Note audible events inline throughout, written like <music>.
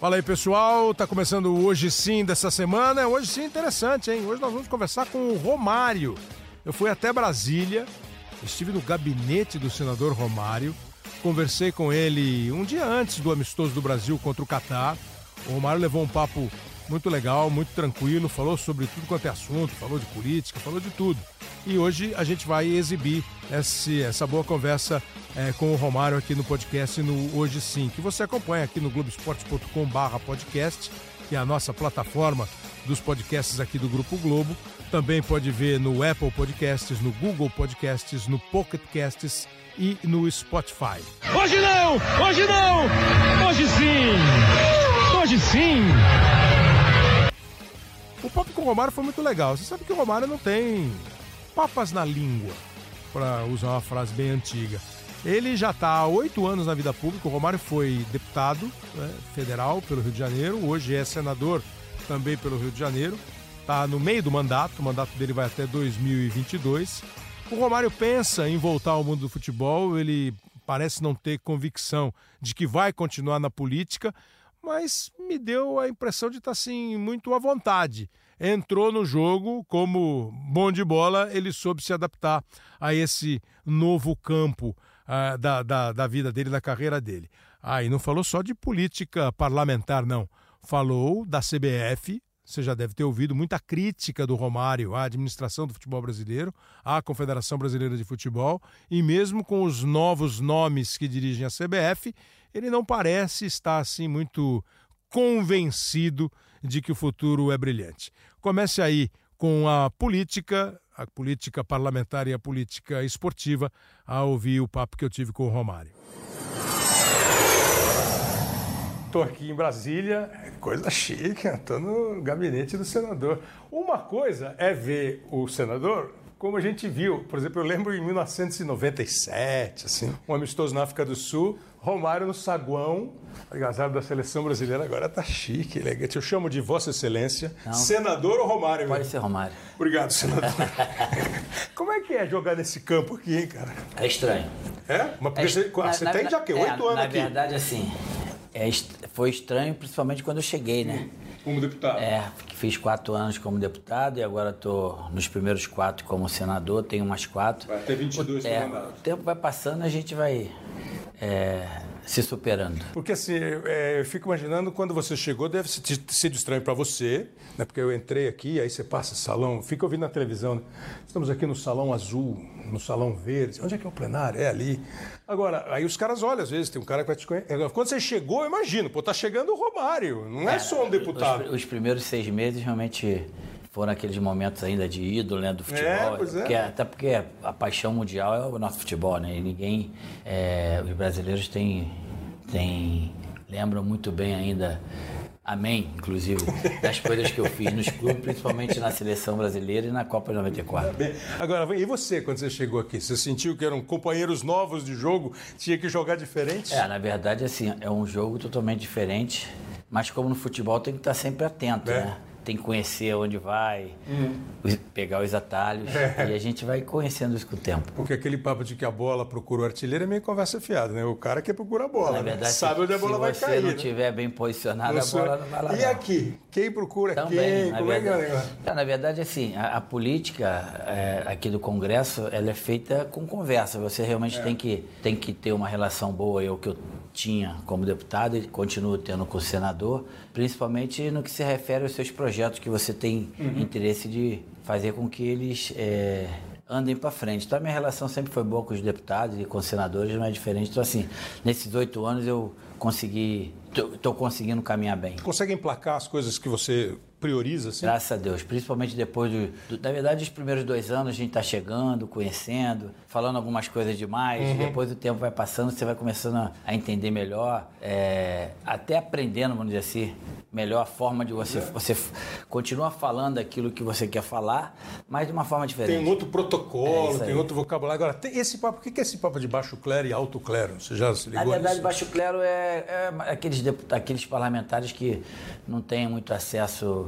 Fala aí, pessoal. Tá começando hoje sim dessa semana. Hoje sim interessante, hein? Hoje nós vamos conversar com o Romário. Eu fui até Brasília, estive no gabinete do senador Romário, conversei com ele um dia antes do amistoso do Brasil contra o Catar. O Romário levou um papo muito legal, muito tranquilo, falou sobre tudo quanto é assunto, falou de política, falou de tudo. E hoje a gente vai exibir esse, essa boa conversa é, com o Romário aqui no podcast no Hoje Sim, que você acompanha aqui no globesport.com/barra podcast, que é a nossa plataforma dos podcasts aqui do Grupo Globo. Também pode ver no Apple Podcasts, no Google Podcasts, no Pocket Casts e no Spotify. Hoje não! Hoje não! Hoje sim! Hoje sim! O papo com o Romário foi muito legal. Você sabe que o Romário não tem papas na língua, para usar uma frase bem antiga. Ele já está há oito anos na vida pública. O Romário foi deputado né, federal pelo Rio de Janeiro, hoje é senador também pelo Rio de Janeiro. Está no meio do mandato, o mandato dele vai até 2022. O Romário pensa em voltar ao mundo do futebol, ele parece não ter convicção de que vai continuar na política, mas me deu a impressão de estar assim muito à vontade. Entrou no jogo como bom de bola, ele soube se adaptar a esse novo campo uh, da, da, da vida dele, da carreira dele. Aí ah, não falou só de política parlamentar, não. Falou da CBF, você já deve ter ouvido muita crítica do Romário à administração do futebol brasileiro, à Confederação Brasileira de Futebol, e mesmo com os novos nomes que dirigem a CBF, ele não parece estar assim muito convencido de que o futuro é brilhante. Comece aí com a política, a política parlamentar e a política esportiva, a ouvir o papo que eu tive com o Romário. Estou aqui em Brasília, coisa chique, estou no gabinete do senador. Uma coisa é ver o senador como a gente viu, por exemplo, eu lembro em 1997, assim, um amistoso na África do Sul, Romário no saguão, agasalho da seleção brasileira, agora tá chique, elegante. Eu chamo de Vossa Excelência, Não. senador ou Romário? Pode ser Romário. Obrigado, senador. <laughs> Como é que é jogar nesse campo aqui, hein, cara? É estranho. É? Mas porque é, você, na, você na, tem já que oito é, anos na aqui. Na verdade, assim, é, foi estranho, principalmente quando eu cheguei, né? Hum. Como deputado? É, fiz quatro anos como deputado e agora estou nos primeiros quatro como senador, tenho umas quatro. Vai até 22 o, é, O tempo vai passando a gente vai é, se superando. Porque assim, é, eu fico imaginando quando você chegou, deve ter sido estranho para você, né? porque eu entrei aqui, aí você passa salão, fica ouvindo na televisão, né? estamos aqui no salão azul, no salão verde, onde é que é o plenário? É ali. Agora, aí os caras olham, às vezes, tem um cara que vai te conhecer. Quando você chegou, eu imagino, pô, tá chegando o Romário, não é, é só um deputado. Os, os primeiros seis meses realmente foram aqueles momentos ainda de ídolo né, do futebol. É, pois é. Porque, até porque a paixão mundial é o nosso futebol, né? E ninguém. É, os brasileiros têm, têm. lembram muito bem ainda. Amém, inclusive, <laughs> das coisas que eu fiz nos clubes, principalmente na seleção brasileira e na Copa de 94. Agora, e você, quando você chegou aqui? Você sentiu que eram companheiros novos de jogo? Tinha que jogar diferente? É, na verdade, assim, é um jogo totalmente diferente. Mas como no futebol tem que estar sempre atento, é. né? Tem que conhecer onde vai, hum. pegar os atalhos. É. E a gente vai conhecendo isso com o tempo. Porque aquele papo de que a bola procura o artilheiro é meio conversa fiada, né? O cara que procura a bola. Na né? verdade, né? sabe onde a bola vai cair. Se você não estiver né? bem posicionado, a bola não vai lá. E não. aqui? Quem procura Também, quem? Como verdade, é que é Na verdade, assim, a, a política é, aqui do Congresso, ela é feita com conversa. Você realmente é. tem, que, tem que ter uma relação boa, é o que eu tinha como deputado e continuo tendo com o senador, principalmente no que se refere aos seus projetos que você tem uhum. interesse de fazer com que eles é, andem para frente. Então a minha relação sempre foi boa com os deputados e com os senadores, não é diferente. Então assim, nesses oito anos eu consegui, estou conseguindo caminhar bem. Consegue emplacar as coisas que você prioriza, assim? Graças a Deus, principalmente depois do, do Na verdade, os primeiros dois anos a gente está chegando, conhecendo, falando algumas coisas demais. Uhum. Depois o tempo vai passando, você vai começando a, a entender melhor, é, até aprendendo, vamos dizer assim, melhor a forma de você. É. Você continua falando aquilo que você quer falar, mas de uma forma diferente. Tem outro protocolo, é tem outro vocabulário. Agora, tem esse papo, o que é esse papo de baixo clero e alto clero? Você já se ligou Na verdade, nisso? baixo clero é, é aqueles, aqueles parlamentares que não têm muito acesso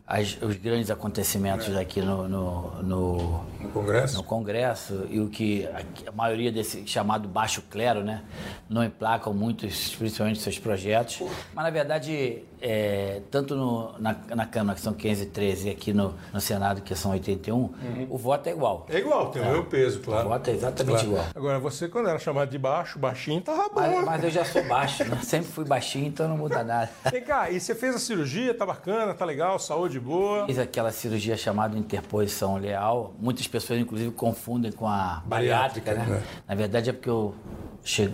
as, os grandes acontecimentos aqui no, no, no, No Congresso? no Congresso e o que a, a maioria desse chamado baixo clero, né, não emplacam muitos, principalmente seus projetos. Mas na verdade, é, tanto no- na, na Câmara que são 513 e aqui no, no Senado que são 81, o voto é igual. É igual, tem o meu peso, claro. O voto é exatamente igual. Agora, você, quando era chamado de baixo, baixinho, tava bom. Mas, mas eu já sou baixo, né? sempre fui baixinho, então não muda nada. Vem cá, e você fez a cirurgia, tá bacana, tá legal, saúde boa. Fiz aquela cirurgia chamada interposição leal. Muitas pessoas, inclusive, confundem com a Bariátrica, bariátrica, né? né? Na verdade, é porque eu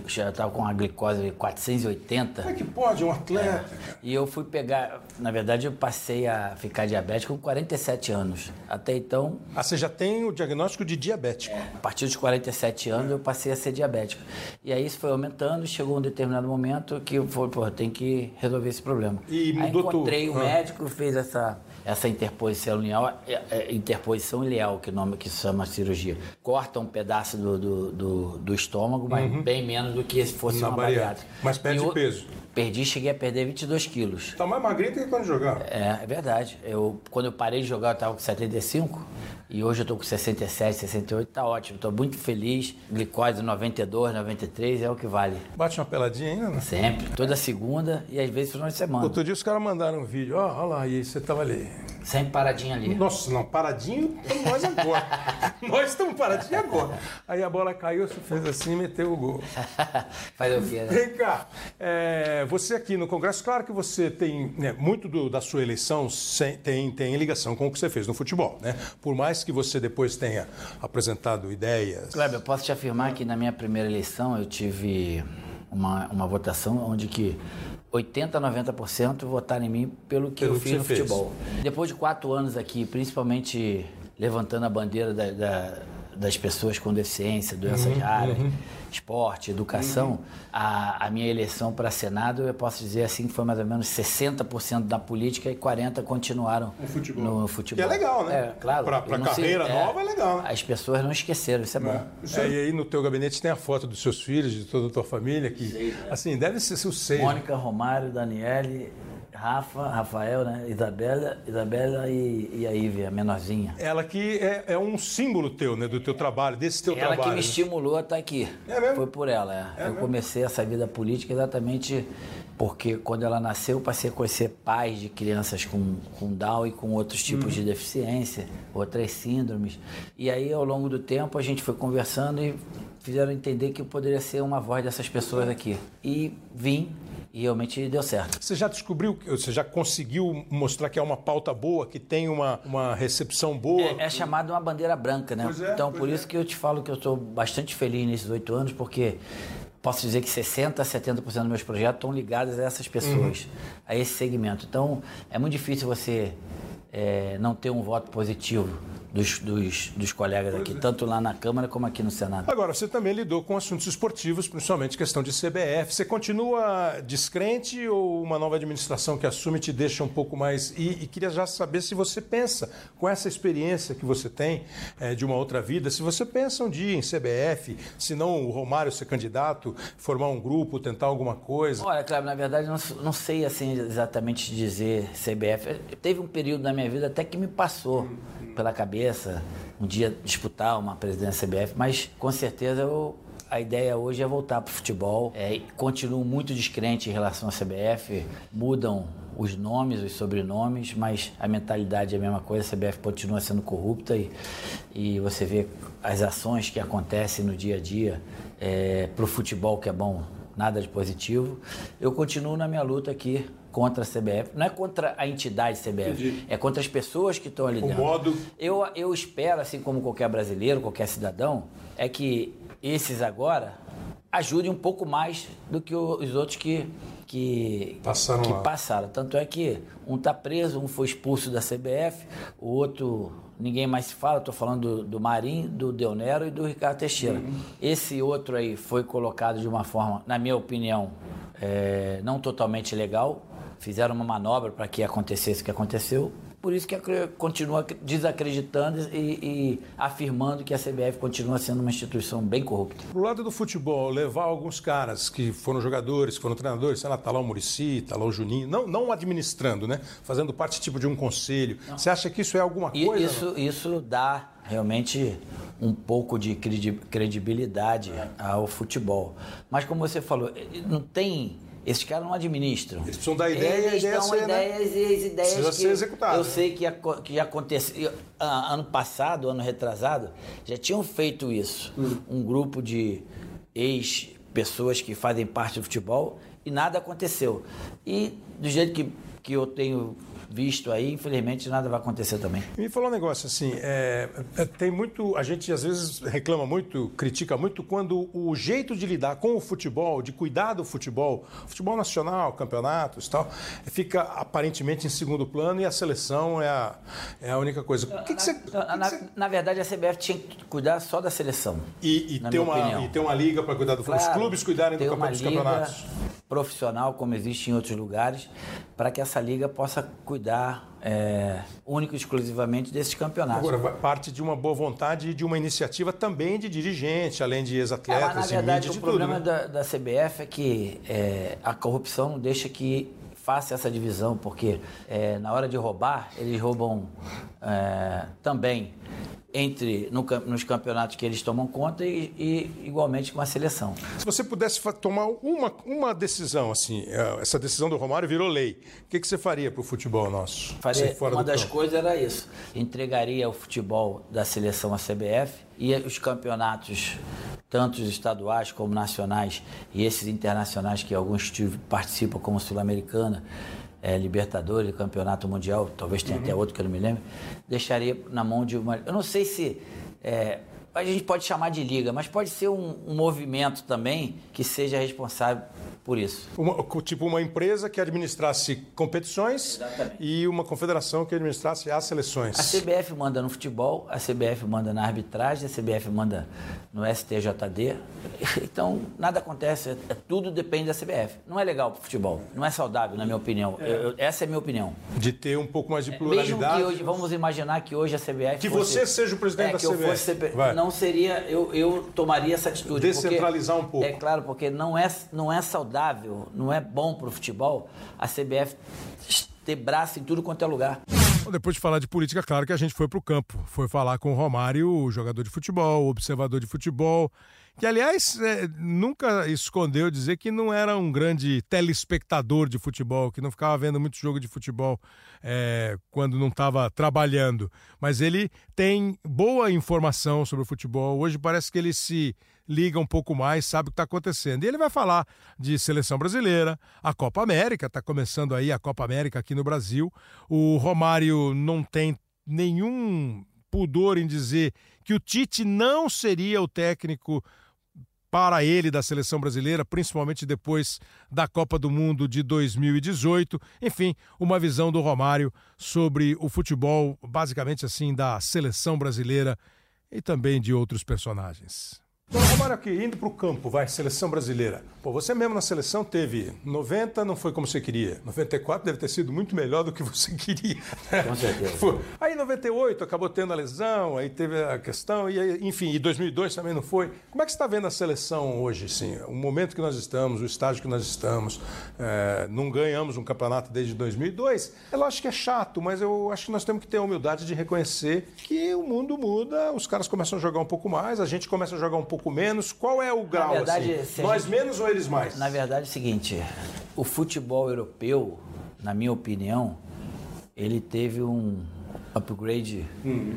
já estava com a glicose 480. Como é que pode um atleta? cara? E eu fui pegar, na verdade, eu passei a ficar diabético com 47 anos. Até então, Ah, você já tem o diagnóstico de diabético. a partir dos 47 anos, eu passei a ser diabético. E aí isso foi aumentando, chegou um determinado momento que eu falei, pô, tem que resolver esse problema. E aí mudou tudo. encontrei o Ah. médico, fez essa, essa interposição ileal, é, é, interposição ileal, que o nome que se chama cirurgia. Corta um pedaço do, do, do- do estômago, mas bem menos do que se fosse Uhum. Na uma bariátrica. Mas perde E o- peso. Perdi, cheguei a perder 22 quilos. Tá mais magrinho do que quando jogava. É, é verdade. Eu, quando eu parei de jogar, eu estava com 75 e hoje eu estou com 67, 68, tá ótimo. Estou muito feliz. Glicose 92, 93 é o que vale. Bate uma peladinha ainda, né? Sempre. Toda segunda e às vezes final de semana. Outro dia os caras mandaram um vídeo, ó, olha lá, e aí você tava ali. Sempre paradinho ali. Nossa, não, paradinho nós agora. <laughs> nós estamos paradinho agora. Aí a bola caiu, você fez assim e meteu o gol. <laughs> Fazer o quê, né? Vem cá, é, você aqui no Congresso, claro que você tem né, muito do- da sua eleição sem- tem, tem ligação com o que você fez no futebol, né? Por mais que você depois tenha apresentado ideias. Kleber, eu posso te afirmar que na minha primeira eleição eu tive uma, uma votação onde que 80, 90% votaram em mim pelo que Pelo eu que fiz você no fez. futebol. Depois de quatro anos aqui, principalmente levantando a bandeira da- da- das pessoas com deficiência, doenças Uhum, raras, esporte, educação, a, a minha eleição para Senado, eu posso dizer assim, que foi mais ou menos 60% da política e 40% continuaram No futebol. no futebol. Que é legal, né? É, claro. Pra Eu não sei- carreira nova é legal, né? As pessoas não esqueceram, isso é bom. É, e aí no teu gabinete tem a foto dos seus filhos, de toda a tua família, que assim, deve ser seu seio. Mônica, Romário, Daniele, Rafa, Rafael, né? Isabela, Isabela e, e a Ivy, a menorzinha. Ela que é, é um símbolo teu, né? Do teu trabalho, desse teu Ela trabalho. que me né? estimulou a estar aqui. É mesmo? Foi por ela. é. eu comecei essa vida política exatamente porque quando ela nasceu eu passei a conhecer pais de crianças com, com Down e com outros tipos Uhum. de deficiência, outras síndromes. E aí ao longo do tempo a gente foi conversando e fizeram entender que eu poderia ser uma voz dessas pessoas aqui. E vim e realmente deu certo. Você já descobriu, você já conseguiu mostrar que é uma pauta boa, que tem uma, uma recepção boa? É, é chamado uma bandeira branca, né? É, então, por é. isso que eu te falo que eu estou bastante feliz nesses oito anos, porque posso dizer que 60% a 70% dos meus projetos estão ligados a essas pessoas, Uhum. a esse segmento. Então, é muito difícil você é, não ter um voto positivo dos, dos, dos colegas aqui, é. tanto lá na Câmara como aqui no Senado. Agora, você também lidou com assuntos esportivos, principalmente questão de CBF. Você continua descrente ou uma nova administração que assume te deixa um pouco mais. E, e queria já saber se você pensa, com essa experiência que você tem eh, de uma outra vida, se você pensa um dia em CBF, se não o Romário ser candidato, formar um grupo, tentar alguma coisa. Olha, Cláudio, na verdade, não, não sei assim exatamente dizer CBF. Teve um período na minha vida até que me passou pela cabeça um dia disputar uma presidência CBF, mas com certeza eu, a ideia hoje é voltar para o futebol. É, continuo muito descrente em relação à CBF. Mudam os nomes, os sobrenomes, mas a mentalidade é a mesma coisa. A CBF continua sendo corrupta e, e você vê as ações que acontecem no dia a dia para o futebol que é bom nada de positivo. Eu continuo na minha luta aqui contra a CBF. Não é contra a entidade CBF, Entendi. é contra as pessoas que estão ali O dentro. modo- Eu, eu espero, assim como qualquer brasileiro, qualquer cidadão, é que esses agora ajudem um pouco mais do que os outros que, que, Passaram que lá. passaram. Tanto é que um está preso, um foi expulso da CBF, o outro ninguém mais se fala. Estou falando do, do Marinho, do Deonero e do Ricardo Teixeira. Esse outro aí foi colocado de uma forma, na minha opinião, é, não totalmente legal. Fizeram uma manobra para que acontecesse o que aconteceu. Por isso que continua desacreditando e, e, afirmando que a CBF continua sendo uma instituição bem corrupta. Pro lado do futebol, levar alguns caras que foram jogadores, que foram treinadores, sei lá, tá lá o Murici, tá lá o Juninho, não, não administrando, né? Fazendo parte tipo de um conselho. Não. Você acha que isso é alguma coisa? Isso, isso dá realmente um pouco de credibilidade ao futebol. Mas como você falou, não tem esses caras não administram. Eles precisam dar ideia Eles e dão ser, ideias né? e as ideias Precisa que ser executado. eu sei que, que aconteceu. Ano passado, ano retrasado, já tinham feito isso. Hum. Um grupo de ex-pessoas que fazem parte do futebol e nada aconteceu. E do jeito que, que eu tenho visto aí, infelizmente nada vai acontecer também. Me falou um negócio assim, é, é, tem muito, a gente às vezes reclama muito, critica muito quando o jeito de lidar com o futebol, de cuidar do futebol, futebol nacional, campeonatos, tal, fica aparentemente em segundo plano e a seleção é a, é a única coisa. Que, que, você, na, na, você... na, verdade, a CBF tinha que cuidar só da seleção. E, e ter uma e ter uma liga para cuidar do futebol, claro, os clubes cuidarem do campeonato, dos campeonatos profissional, como existe em outros lugares, para que essa liga possa cuidar é, único e exclusivamente desses campeonatos. Agora, parte de uma boa vontade e de uma iniciativa também de dirigente, além de ex-atletas é, na verdade, mídia, o problema tudo, né? da, da, CBF é que é, a corrupção não deixa que faça essa divisão, porque é, na hora de roubar, eles roubam é, também entre no, nos campeonatos que eles tomam conta e, e, igualmente com a seleção. Se você pudesse tomar uma, uma decisão, assim, é, essa decisão do Romário virou lei, o que, que você faria para o futebol nosso? Faria, uma das campo? coisas era isso. Entregaria o futebol da seleção à CBF e os campeonatos, tanto os estaduais como nacionais, e esses internacionais que alguns participam como Sul-Americana, é, Libertadores, Campeonato Mundial, talvez tenha uhum. até outro que eu não me lembro, deixaria na mão de uma. Eu não sei se. É, a gente pode chamar de liga, mas pode ser um, um movimento também que seja responsável por isso. Uma, tipo uma empresa que administrasse competições Exatamente. e uma confederação que administrasse as seleções. A CBF manda no futebol, a CBF manda na arbitragem, a CBF manda no STJD. <laughs> Então, nada acontece, é, tudo depende da CBF. Não é legal para o futebol, não é saudável, na minha opinião. É. Eu, essa é a minha opinião. De ter um pouco mais de pluralidade. Mesmo que hoje, vamos imaginar que hoje a CBF. Que fosse, você seja o presidente é, da CBF. Fosse, não seria, eu, eu tomaria essa atitude. Descentralizar porque, um pouco. É claro, porque não é, não é saudável saudável, não é bom para o futebol a CBF ter braço em tudo quanto é lugar. Depois de falar de política, claro que a gente foi para o campo. Foi falar com o Romário, o jogador de futebol, o observador de futebol, que, aliás, é, nunca escondeu dizer que não era um grande telespectador de futebol, que não ficava vendo muito jogo de futebol é, quando não estava trabalhando. Mas ele tem boa informação sobre o futebol. Hoje parece que ele se liga um pouco mais, sabe o que está acontecendo. E ele vai falar de seleção brasileira, a Copa América, está começando aí a Copa América aqui no Brasil. O Romário não tem nenhum pudor em dizer que o Tite não seria o técnico para ele da seleção brasileira, principalmente depois da Copa do Mundo de 2018. Enfim, uma visão do Romário sobre o futebol, basicamente assim, da seleção brasileira e também de outros personagens. Então, Romário, aqui, indo para o campo, vai, seleção brasileira. Pô, você mesmo na seleção teve 90, não foi como você queria. 94 deve ter sido muito melhor do que você <laughs> queria. Com certeza. Aí 98 acabou tendo a lesão, aí teve a questão, e enfim, e 2002 também não foi. Como é que você está vendo a seleção hoje, sim? O momento que nós estamos, o estágio que nós estamos, é, não ganhamos um campeonato desde 2002. É lógico que é chato, mas eu acho que nós temos que ter a humildade de reconhecer que o mundo muda, os caras começam a jogar um pouco mais, a gente começa a jogar um pouco pouco menos? Qual é o grau? Verdade, assim? Nós gente... menos ou eles mais? Na verdade é o seguinte, o futebol europeu, na minha opinião, ele teve um upgrade, uhum.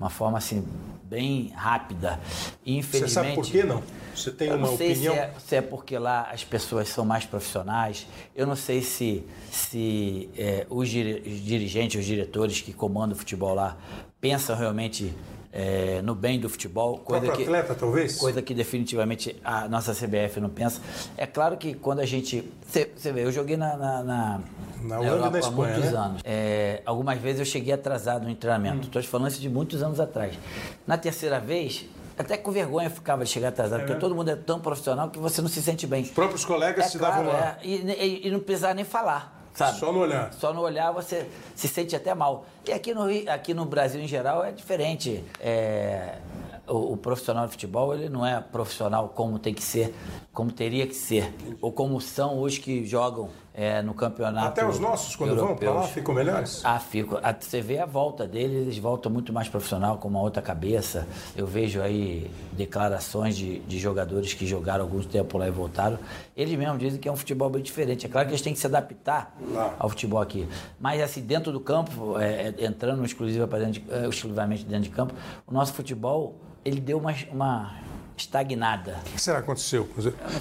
uma forma assim bem rápida. Infelizmente. Você sabe por que não? Você tem uma opinião? Se é, se é, porque lá as pessoas são mais profissionais. Eu não sei se, se é, os dirigentes, os diretores que comandam o futebol lá pensam realmente é, no bem do futebol. Coisa que, atleta, talvez? Coisa que definitivamente a nossa CBF não pensa. É claro que quando a gente. Você vê, eu joguei na, na, na, na, na Europa Espanha, há muitos né? anos. É, algumas vezes eu cheguei atrasado no treinamento. Estou hum. te falando isso de muitos anos atrás. Na terceira vez, até com vergonha ficava de chegar atrasado, é porque todo mundo é tão profissional que você não se sente bem. Os próprios colegas é se claro, davam lá. É, e, e, e, não precisava nem falar. Sabe? Só no olhar. Só no olhar você se sente até mal. E aqui no, aqui no Brasil em geral é diferente. É, o, o profissional de futebol ele não é profissional como tem que ser, como teria que ser, ou como são os que jogam é, no campeonato. Até os nossos, quando vão pra lá, europeus. ficam melhores? Ah, fico. Ah, Você vê a volta deles, eles voltam muito mais profissional, com uma outra cabeça. Eu vejo aí declarações de, de jogadores que jogaram algum tempo lá e voltaram. Eles mesmos dizem que é um futebol bem diferente. É claro que eles têm que se adaptar Lá. ao futebol aqui. Mas assim, dentro do campo, é, é, entrando exclusiva pra dentro de- exclusivamente dentro de campo, o nosso futebol, ele deu uma, uma estagnada. O que será que aconteceu?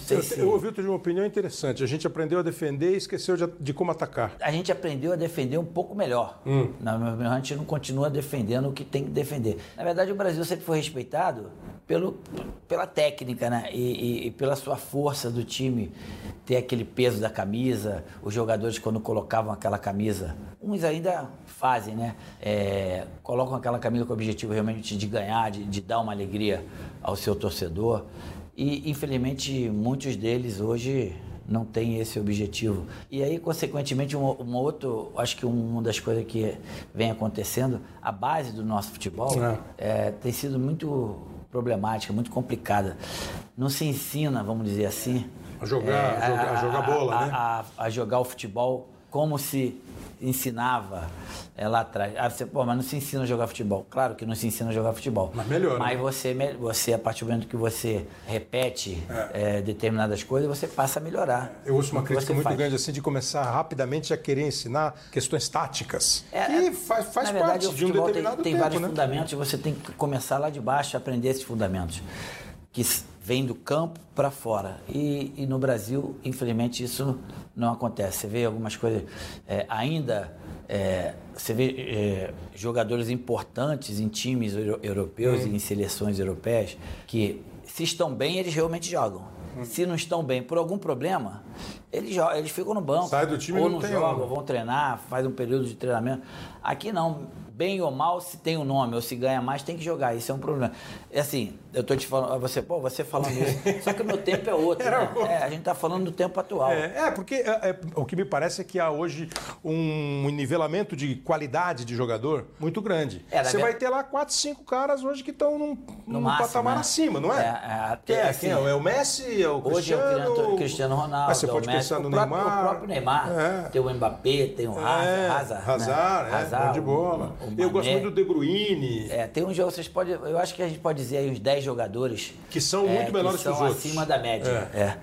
Eu, se- eu ouvi outro dia uma opinião interessante. A gente aprendeu a defender e esqueceu de, de como atacar. a gente aprendeu a defender um pouco melhor. Na minha opinião, a gente não continua defendendo o que tem que defender. Na verdade, o Brasil sempre foi respeitado pelo, pela técnica, né? E, e- e pela sua força do time, ter aquele peso da camisa, os jogadores quando colocavam aquela camisa, uns ainda fazem, né? É, colocam aquela camisa com o objetivo realmente de ganhar, de, de dar uma alegria ao seu torcedor. E, infelizmente, muitos deles hoje não tem esse objetivo. E aí, consequentemente, um, um outro, acho que uma das coisas que vem acontecendo, a base do nosso futebol é, tem sido muito problemática, muito complicada. Não se ensina, vamos dizer assim, A jogar, a jogar- a jogar bola, a, né? a- a jogar o futebol como se ensinava é, lá atrás. Ah, você, pô, mas não se ensina a jogar futebol. Claro que não se ensina a jogar futebol. Mas melhora, Mas né? você, você, a partir do momento que você repete é, determinadas coisas, você passa a melhorar. Eu ouço uma crítica muito faz. grande assim de começar rapidamente a querer ensinar questões táticas. É, é, faz, faz na verdade, parte o de um futebol determinado tem, tem tempo, vários né? fundamentos e você tem que começar lá de baixo a aprender esses fundamentos que vêm do campo para fora. E, e no Brasil, infelizmente, isso não acontece. Você vê algumas coisas é, ainda. é, você vê é, jogadores importantes em times euro- europeus e em seleções europeias que, se estão bem, eles realmente jogam. Hum. Se não estão bem por algum problema, eles, eles ficam no banco. Sai do time ou não não jogam, um. vão treinar, faz um período de treinamento. Aqui não, bem ou mal, se tem o nome ou se ganha mais, tem que jogar. Isso é um problema. É assim, eu tô te falando, você, pô, você falando isso. <laughs> Só que o meu tempo é outro. Né? outro. É, a gente tá falando do tempo atual. É, é, porque é, é, o que me parece é que há hoje um nivelamento de qualidade de jogador muito grande. É, Você vai ter lá quatro, cinco caras hoje que estão num, num máximo, patamar né? acima, não é? É, é, Quem é? assim, é? O Messi? É o Hoje é Cristiano? o Cristiano, Cristiano Ronaldo, Mas você é o pode Messi, pensar no o próprio, Neymar. O próprio Neymar. É. Tem o Mbappé, tem o Hazard. É, Hazard, né? Hazard, é, de bola. o- o Eu gosto muito do De Bruyne. É, tem uns jogos, vocês podem. Eu acho que a gente pode dizer aí uns 10 jogadores. Que são é, muito menores que são os outros. acima da média. É.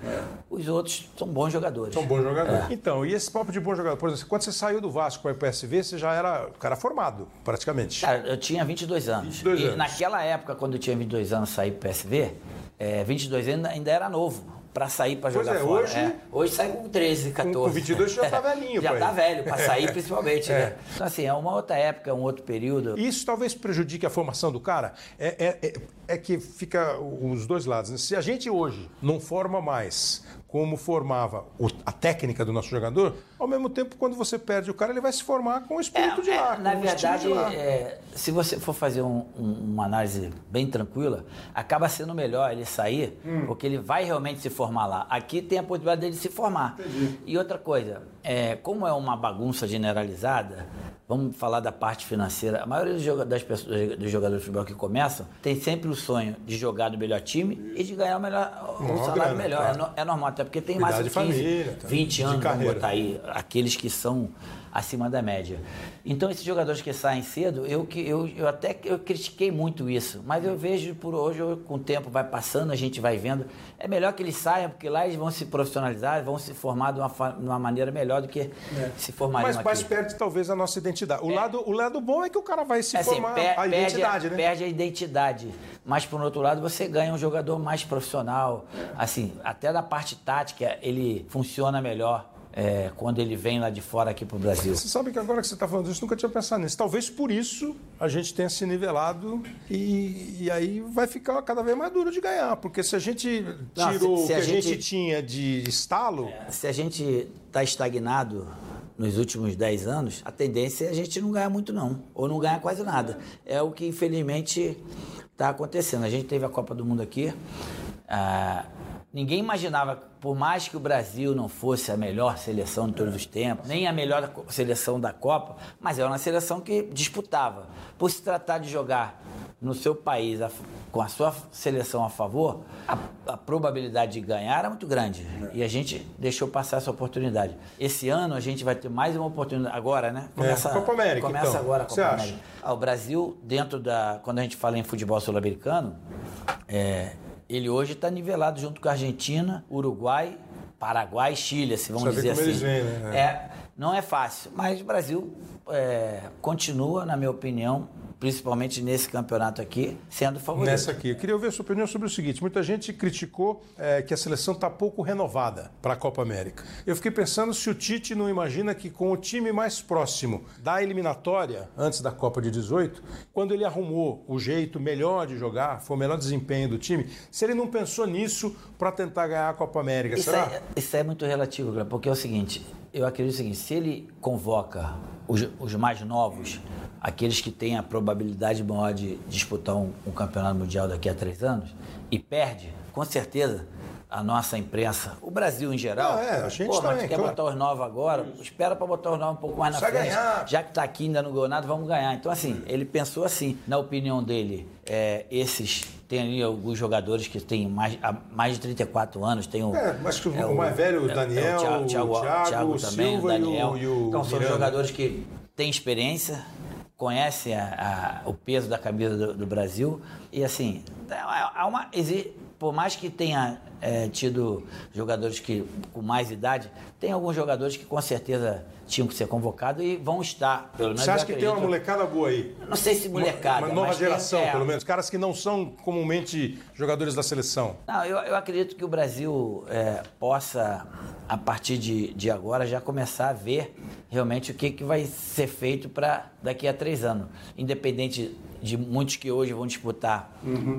Os outros são bons jogadores. São bons jogadores. É. Então, e esse papo de bom jogador? Por exemplo, quando você saiu do Vasco para o PSV, você já era o cara formado, praticamente. Cara, eu tinha 22 anos. 22 e anos. naquela época, quando eu tinha 22 anos, saí pro PSV, é, 22 anos ainda, ainda era novo pra sair pra Pois jogar é, fora. hoje- hoje sai com 13, 14. com 22 já tá <laughs> velhinho, Já tá velho, pra sair <laughs> principalmente, É. né? Então, assim, é uma outra época, um outro período. Isso talvez prejudique a formação do cara. É, é- é- é que fica os dois lados. né? Se a gente hoje não forma mais como formava a técnica do nosso jogador, ao mesmo tempo, quando você perde o cara, ele vai se formar com o espírito de É, lá. na o estilo verdade, é, se você for fazer um- um- uma análise bem tranquila, acaba sendo melhor ele sair, Hum. porque ele vai realmente se formar lá. Aqui tem a possibilidade dele se formar. E outra coisa, é, como é uma bagunça generalizada, vamos falar da parte financeira. A maioria das pessoas, dos jogadores de futebol que começam tem sempre o sonho de jogar no melhor time e de ganhar o melhor, um salário grana, melhor. claro. É, no- é normal, até porque tem Cuidar mais de de 15, família, tá? 20 De anos, vamos carreira. botar aí, aqueles que são acima da média. Então, esses jogadores que saem cedo, eu, que- eu, eu até eu critiquei muito isso, mas eu vejo por hoje, com o tempo vai passando, a gente vai vendo, é melhor que eles saiam, porque lá eles vão se profissionalizar, vão se formar de uma, de uma maneira melhor do que se formariam Mas, mas perde talvez a nossa identidade. O, lado, o lado bom é que o cara vai se É assim, formar per- a identidade, né? perde a identidade. Mas, por outro lado, você ganha um jogador mais profissional. Assim, até na parte tática, ele funciona melhor é, quando ele vem lá de fora aqui pro Brasil. Você sabe que agora que você está falando isso, nunca tinha pensado nisso. Talvez por isso a gente tenha se nivelado e, e aí vai ficar cada vez mais duro de ganhar. Porque se a gente Não, tirou se- o se que a a gente, gente- tinha de estalo, Se a gente está estagnado nos últimos 10 anos, a tendência é a gente não ganhar muito, não. Ou não ganhar quase nada. É o que, infelizmente, está acontecendo. A gente teve a Copa do Mundo aqui. ah, Ninguém imaginava, por mais que o Brasil não fosse a melhor seleção de todos os tempos, nem a melhor seleção da Copa, mas era uma seleção que disputava. Por se tratar de jogar no seu país com a sua seleção a favor, a, a, probabilidade de ganhar era muito grande. E a gente deixou passar essa oportunidade. Esse ano a gente vai ter mais uma oportunidade. Agora, né? Começa, é, Copa América. Começa então. agora a Copa América. Ah, o Brasil, dentro da. Quando a gente fala em futebol sul-americano, é, ele hoje está nivelado junto com a Argentina, Uruguai, Paraguai e Chile, se vamos dizer assim. Vêm, né? É, não é fácil, mas o Brasil é, continua, na minha opinião, principalmente nesse campeonato aqui, sendo favorito. Nessa aqui. Eu queria ouvir a sua opinião sobre o seguinte: muita gente criticou é, que a seleção está pouco renovada para a Copa América. Eu fiquei pensando se o Tite não imagina que com o time mais próximo da eliminatória, antes da Copa de 18, quando ele arrumou o jeito melhor de jogar, foi o melhor desempenho do time, se ele não pensou nisso para tentar ganhar a Copa América, isso será? É, isso é muito relativo, porque é o seguinte: eu acredito o seguinte, se ele convoca os, os mais novos, aqueles que têm a probabilidade maior de disputar um, um, campeonato mundial daqui a três anos, e perde, com certeza a nossa imprensa, o Brasil em geral. Ah, é, a gente pô, também, mas quer claro. botar os novos agora? Espera para botar os novos um pouco mais na Vai frente. ganhar. Já que está aqui ainda não ganhou nada, vamos ganhar. Então, assim, ele pensou assim, na opinião dele, é, esses tem ali alguns jogadores que têm mais, mais de 34 anos. Tem o, É, mas o, o mais velho, o é, Daniel, o Thiago, Thiago, o Thiago, Thiago também, Silva o Daniel. e o, e o então são Miranda. jogadores que têm experiência, conhecem a, a, o peso da camisa do, do, Brasil. E assim há uma exi, por mais que tenha é, tido jogadores que com mais idade, tem alguns jogadores que com certeza tinham que ser convocados e vão estar. Pelo menos Você acha que tem uma acredito. molecada boa aí? Não sei se molecada. Uma nova mas tem- geração, é, pelo menos. Caras que não são comumente jogadores da seleção. Não, eu, eu acredito que o Brasil é, possa, a partir de, de agora, já começar a ver realmente o que, que vai ser feito para daqui a três anos. Independente de muitos que hoje vão disputar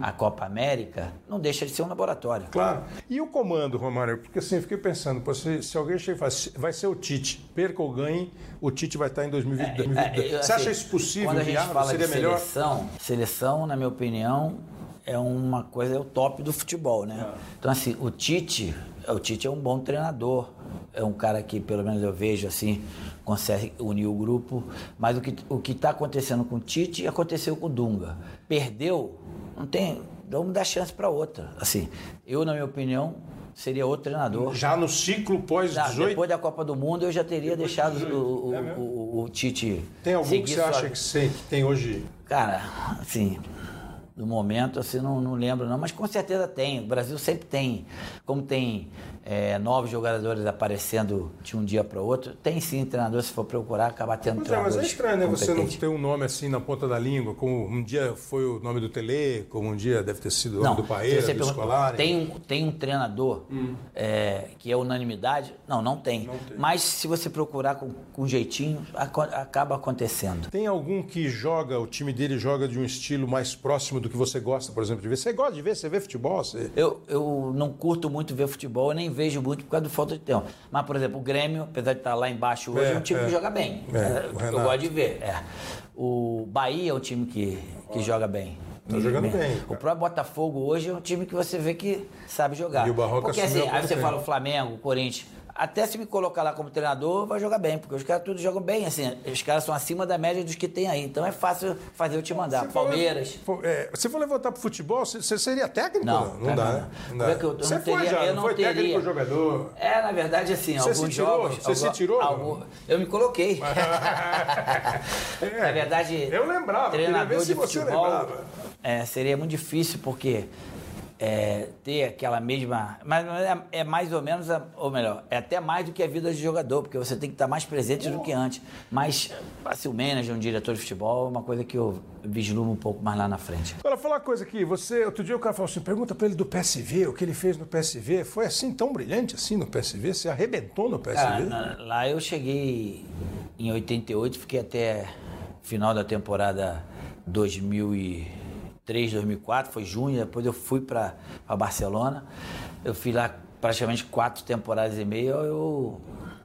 a Copa América, não deixa de ser um laboratório. Claro. E o comando, Romário? Porque assim, eu fiquei pensando, se, se alguém chega e fala, vai ser o Tite, perca ou ganhe, o Tite vai estar em 2020, 2022. É, eu, Você assim, acha isso possível, Quando a gente viável? fala Seria de melhor? seleção, seleção, na minha opinião, é uma coisa, é o top do futebol, né? É. Então, assim, o Tite, o Tite é um bom treinador, é um cara que, pelo menos eu vejo, assim, consegue unir o grupo, mas o que o que está acontecendo com o Tite aconteceu com o Dunga. Perdeu, não tem, vamos dar chance para outra. Assim, eu, na minha opinião, seria outro treinador. Já no ciclo Já, pós-18, depois da Copa do Mundo, eu já teria deixado o, o- É o- o- o Tite. tem algum que você sua- acha que, sei, que tem hoje? Cara, assim, no momento, assim, não, não lembro não, mas com certeza tem. O Brasil sempre tem, como tem é, novos jogadores aparecendo de um dia para o outro, tem sim treinador, se for procurar, acabar tendo Pois é, mas é treinadores estranho, né? Você não ter um nome assim na ponta da língua, como um dia foi o nome do Tele, como um dia deve ter sido o nome do Paeira, você do Escolar. Tem um, tem um treinador é, que é unanimidade? Não, não tem. Mas se você procurar com, com jeitinho, acaba acontecendo. Tem algum que joga, o time dele joga de um estilo mais próximo do que você gosta, por exemplo, de ver? Você gosta de ver? Você vê futebol? Você... Eu, eu não curto muito ver futebol, eu nem vejo muito por causa da falta de tempo. Mas, por exemplo, o Grêmio, apesar de estar lá embaixo hoje, É, é, um time é. que joga bem. É, É, eu gosto de ver. é. O Bahia é um time que, que joga bem. Tá jogando Mesmo. bem, O próprio Botafogo hoje é um time que você vê que sabe jogar. E o Barroca Porque assim, aí você fala o Flamengo, o Corinthians. Até se me colocar lá como treinador, vai jogar bem, porque os caras todos jogam bem, assim, os caras são acima da média dos que tem aí. Então é fácil fazer eu te mandar. For- Palmeiras. for- é, você for levantar pro futebol, você, seria técnico? Não, não, dá, não. né? Não dá. É que eu- eu você não foi teria- já, eu não não foi teria. técnico jogador. É, na verdade, assim, Você alguns se jogos. Você se tirou, algum- eu me coloquei. <laughs> É, Na verdade, eu lembrava, treinador se de você futebol lembrava. é, seria muito difícil, porque é, ter aquela mesma. Mas é, é mais ou menos, a- ou melhor, é até mais do que a vida de jogador, porque você tem que estar mais presente do que antes. Mas, assim, o manager, um diretor de futebol, é uma coisa que eu vislumbro um pouco mais lá na frente. Agora, falar uma coisa aqui. Você, outro dia o cara falou assim: pergunta pra ele do PSV, o que ele fez no PSV. Foi assim tão brilhante assim no PSV? Você arrebentou no PSV? Cara, na- lá eu cheguei em 88, fiquei até final da temporada 2003, 2004, foi junho, depois eu fui para Barcelona. Eu fui lá praticamente quatro temporadas e meia, eu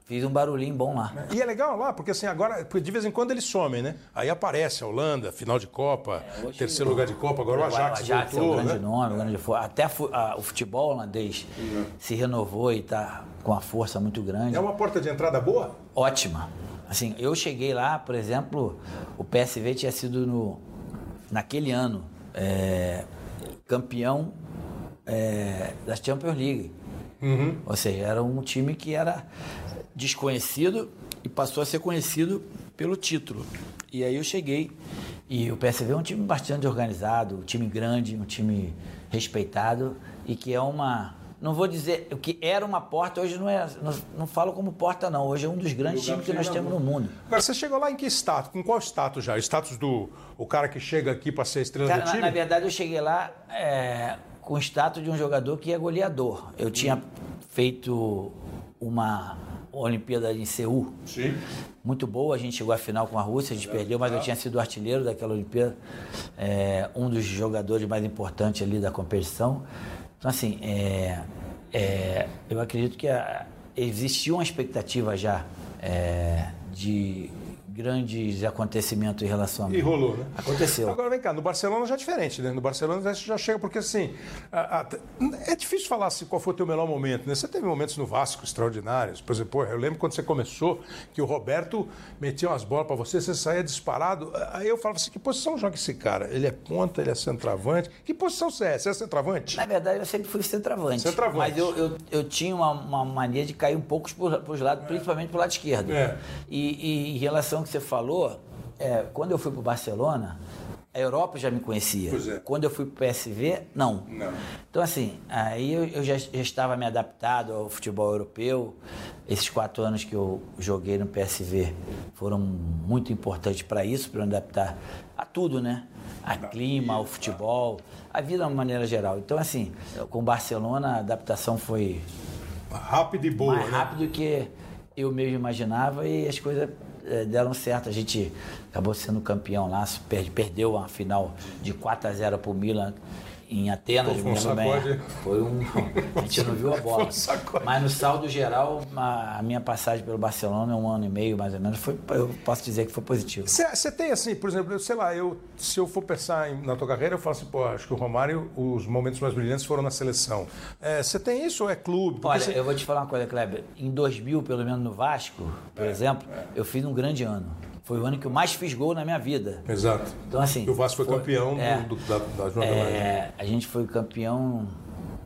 Fiz um barulhinho bom lá. E é legal lá, porque assim, agora, porque de vez em quando eles somem, né? Aí aparece a Holanda, final de Copa, É, terceiro lugar de Copa, agora o Ajax, o Ajax é um voltou, grande né? nome, um grande até a- o futebol holandês se renovou e está com uma força muito grande. É uma porta de entrada boa? ótima. Assim, eu cheguei lá, por exemplo, o PSV tinha sido no, naquele ano é, campeão é, da Champions League. Ou seja, era um time que era desconhecido e passou a ser conhecido pelo título. E aí eu cheguei e o PSV é um time bastante organizado, um time grande, um time respeitado e que é uma não vou dizer o que era uma porta hoje não é não, não falo como porta não hoje é um dos grandes times que nós temos no mundo Agora, você chegou lá em que status? Com qual status já? Status do o cara que chega aqui para ser estrela Cara, do na, time? na verdade, eu cheguei lá é, com o status de um jogador que é goleador. Eu tinha feito uma Olimpíada em Seul. Sim. Muito boa, a gente chegou à final com a Rússia, a gente perdeu, mas eu tinha sido artilheiro daquela Olimpíada, é, um dos jogadores mais importantes ali da competição. Então, assim, é, é, eu acredito que a- existia uma expectativa já é, de grandes acontecimentos em relação a mim. E rolou, né? Aconteceu. Agora vem cá, no Barcelona já é diferente, né? No Barcelona você já chega, porque assim, a- a- é difícil falar assim, qual foi o teu melhor momento, né? Você teve momentos no Vasco extraordinários, por exemplo, eu lembro quando você começou, que o Roberto metia umas bolas para você, você saía disparado, aí eu falava assim, que posição joga esse cara? Ele é ponta, ele é centroavante, que posição você é? Você é centroavante? Na verdade, eu sempre fui centroavante. Centroavante. Mas eu, eu, eu tinha uma, uma mania de cair um pouco para os lados, principalmente para o lado esquerdo. É. E, e em relação que você falou, é, quando eu fui para o Barcelona, a Europa já me conhecia. Pois é. Quando eu fui para o PSV, não. Não. Então, assim, aí eu, já, já estava me adaptado ao futebol europeu. Esses quatro anos que eu joguei no PSV foram muito importantes para isso, para me adaptar a tudo, né? A clima, ao futebol, a vida de uma maneira geral. Então, assim, com o Barcelona a adaptação foi Rápido e boa, mais né? rápido do que eu mesmo imaginava e as coisas deram certo. A gente acabou sendo campeão lá, perdeu a final de 4 a 0 para o Milan em Atenas, me um lembro bem. Foi um. A gente não viu a <laughs> bola. Um. Mas no saldo geral, a minha passagem pelo Barcelona, um ano e meio mais ou menos, foi, eu posso dizer que foi positivo. Você tem assim, por exemplo, eu sei lá, eu, se eu for pensar em- na tua carreira, eu falo assim, pô, acho que o Romário, os momentos mais brilhantes foram na seleção. Você tem isso ou é clube? Porque Olha, você- eu vou te falar uma coisa, Kleber. Em 2000, pelo menos no Vasco, por É, exemplo, eu fiz um grande ano. Foi o ano que eu mais fiz gol na minha vida. Exato. Então, assim. E o Vasco foi, campeão do- é, do, da, da jornada. é, a gente foi campeão.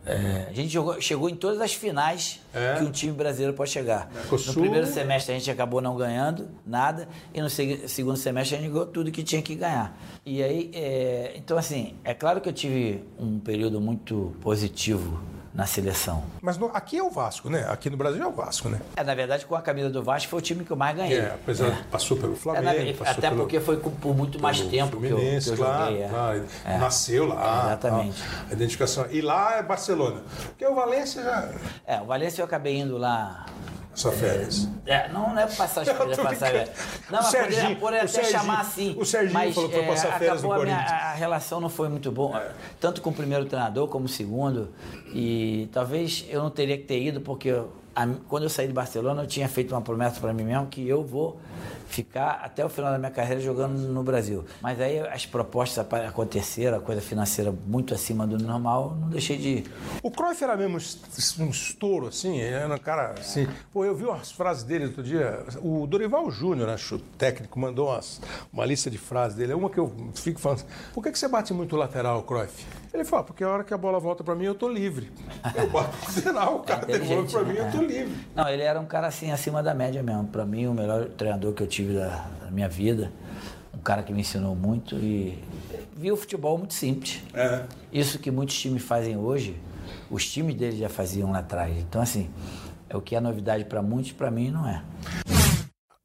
é, a gente jogou- chegou em todas as finais É. que um time brasileiro pode chegar. Mercosul. No primeiro semestre a gente acabou não ganhando nada, e no seg- segundo semestre a gente ganhou tudo que tinha que ganhar. E aí, é, então assim, é claro que eu tive um período muito positivo na seleção. Mas no- aqui é o Vasco, né? Aqui no Brasil é o Vasco, né? É, na verdade, com a camisa do Vasco foi o time que eu mais ganhei. É, apesar de passou pelo É, Flamengo, na- passou até pelo, porque foi por muito mais tempo que eu, que eu claro, joguei. é. claro. É. Nasceu lá. Exatamente. A identificação. E lá é Barcelona. Porque o Valência já. É, o Valência eu acabei indo lá. Só férias. É, não, não é passar as férias, tô passar. brincando. Não, mas Serginho- poderia, poderia até Serginho- chamar assim. o Serginho mas, falou que foi é, passar férias no acabou a, minha- Corinthians. a relação não foi muito boa, tanto com o primeiro treinador como o segundo. E talvez eu não teria que ter ido, porque eu- a- quando eu saí de Barcelona, eu tinha feito uma promessa para mim mesmo que eu vou ficar até o final da minha carreira jogando no Brasil. Mas aí as propostas aconteceram, a coisa financeira muito acima do normal, não deixei de ir. O Cruyff era mesmo um estouro, assim, ele era um cara assim. Pô, eu vi umas frases dele outro dia. O Dorival Júnior, acho, o técnico, mandou umas- uma lista de frases dele. É uma que eu fico falando. Por que, que você bate muito lateral, Cruyff? Ele fala, porque a hora que a bola volta pra mim, eu tô livre. <laughs> Eu bato lateral, o cara devolve inteligente, pra mim, né? eu tô livre. Não, ele era um cara assim, acima da média mesmo. Para mim, o melhor treinador que eu tive da, da minha vida. Um cara que me ensinou muito e vi o futebol muito simples. É. Isso que muitos times fazem hoje, os times dele já faziam lá atrás. Então, assim, é o que é novidade para muitos, para mim não é.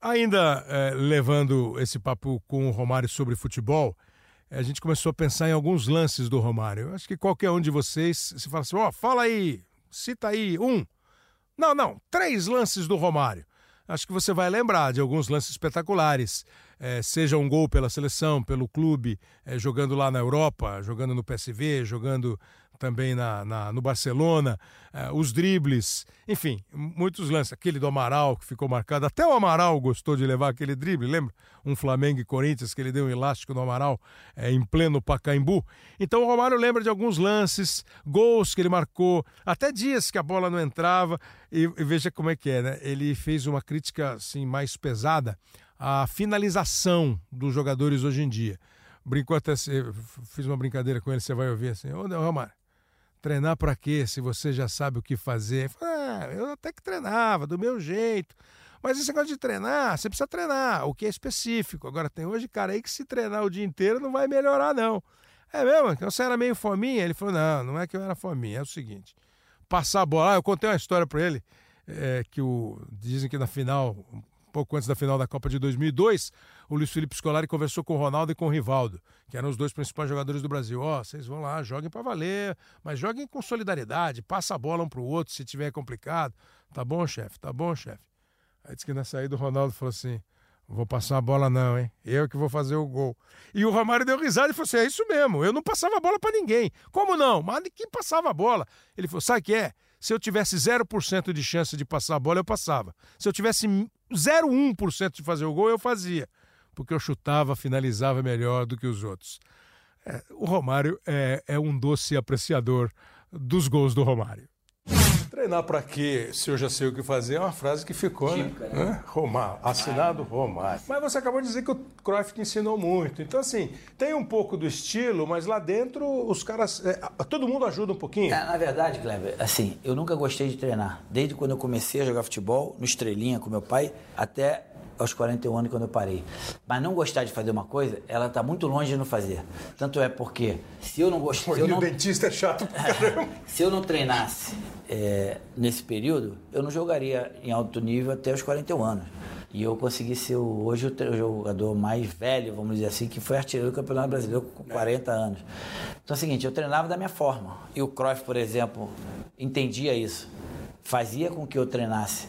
Ainda eh, levando esse papo com o Romário sobre futebol, a gente começou a pensar em alguns lances do Romário. Eu Acho que qualquer um de vocês, se fala assim, ó, fala aí, cita aí, um. Não, não, três lances do Romário. Acho que você vai lembrar de alguns lances espetaculares. Eh, seja um gol pela seleção, pelo clube, eh, jogando lá na Europa, jogando no PSV, jogando também na, na no Barcelona, uh, os dribles, enfim, muitos lances. Aquele do Amaral que ficou marcado, até o Amaral gostou de levar aquele drible, lembra? Um Flamengo e Corinthians que ele deu um elástico no Amaral é, em pleno Pacaembu. Então o Romário lembra de alguns lances, gols que ele marcou, até dias que a bola não entrava. E, e veja como é que é, né? Ele fez uma crítica assim mais pesada à finalização dos jogadores hoje em dia brincou até, fiz uma brincadeira com ele, você vai ouvir assim, ô Romário, treinar para quê se você já sabe o que fazer? Ah, eu até que treinava, do meu jeito. Mas esse negócio de treinar, você precisa treinar, o que é específico. Agora tem hoje cara aí que se treinar o dia inteiro não vai melhorar, não. É mesmo? Então você era meio fominha? Ele falou, não, não é que eu era fominha, é o seguinte, passar a bola, ah, eu contei uma história para ele, é, que o, dizem que na final, pouco antes da final da Copa de 2002, o Luiz Felipe Scolari conversou com o Ronaldo e com o Rivaldo, que eram os dois principais jogadores do Brasil. Ó, oh, vocês vão lá, joguem para valer, mas joguem com solidariedade, passa a bola um para o outro se tiver complicado. Tá bom, chefe? Tá bom, chefe? Aí disse que na saída o Ronaldo falou assim: vou passar a bola não, hein? Eu que vou fazer o gol. E o Romário deu risada e falou assim: é isso mesmo, eu não passava a bola para ninguém. Como não? Mas quem passava a bola? Ele falou: sabe o que é? Se eu tivesse 0% de chance de passar a bola, eu passava. Se eu tivesse 0,1% de fazer o gol, eu fazia. Porque eu chutava, finalizava melhor do que os outros. É, o Romário é, é um doce apreciador dos gols do Romário. Treinar para quê? Se eu já sei o que fazer, é uma frase que ficou, né? Típica, né? né? Romar, assinado Romar. Mas você acabou de dizer que o Cruyff te ensinou muito. Então, assim, tem um pouco do estilo, mas lá dentro os caras. É, todo mundo ajuda um pouquinho. É, na verdade, Kleber, assim, eu nunca gostei de treinar. Desde quando eu comecei a jogar futebol, no Estrelinha com meu pai, até aos 41 anos quando eu parei. Mas não gostar de fazer uma coisa, ela está muito longe de não fazer. Tanto é porque se eu não gostar. O não... dentista é chato pra <laughs> caramba. se eu não treinasse é, nesse período, eu não jogaria em alto nível até os 41 anos. E eu consegui ser hoje o jogador mais velho, vamos dizer assim, que foi artilheiro do Campeonato Brasileiro com 40 anos. Então é o seguinte, eu treinava da minha forma. E o Cruyff, por exemplo, entendia isso. Fazia com que eu treinasse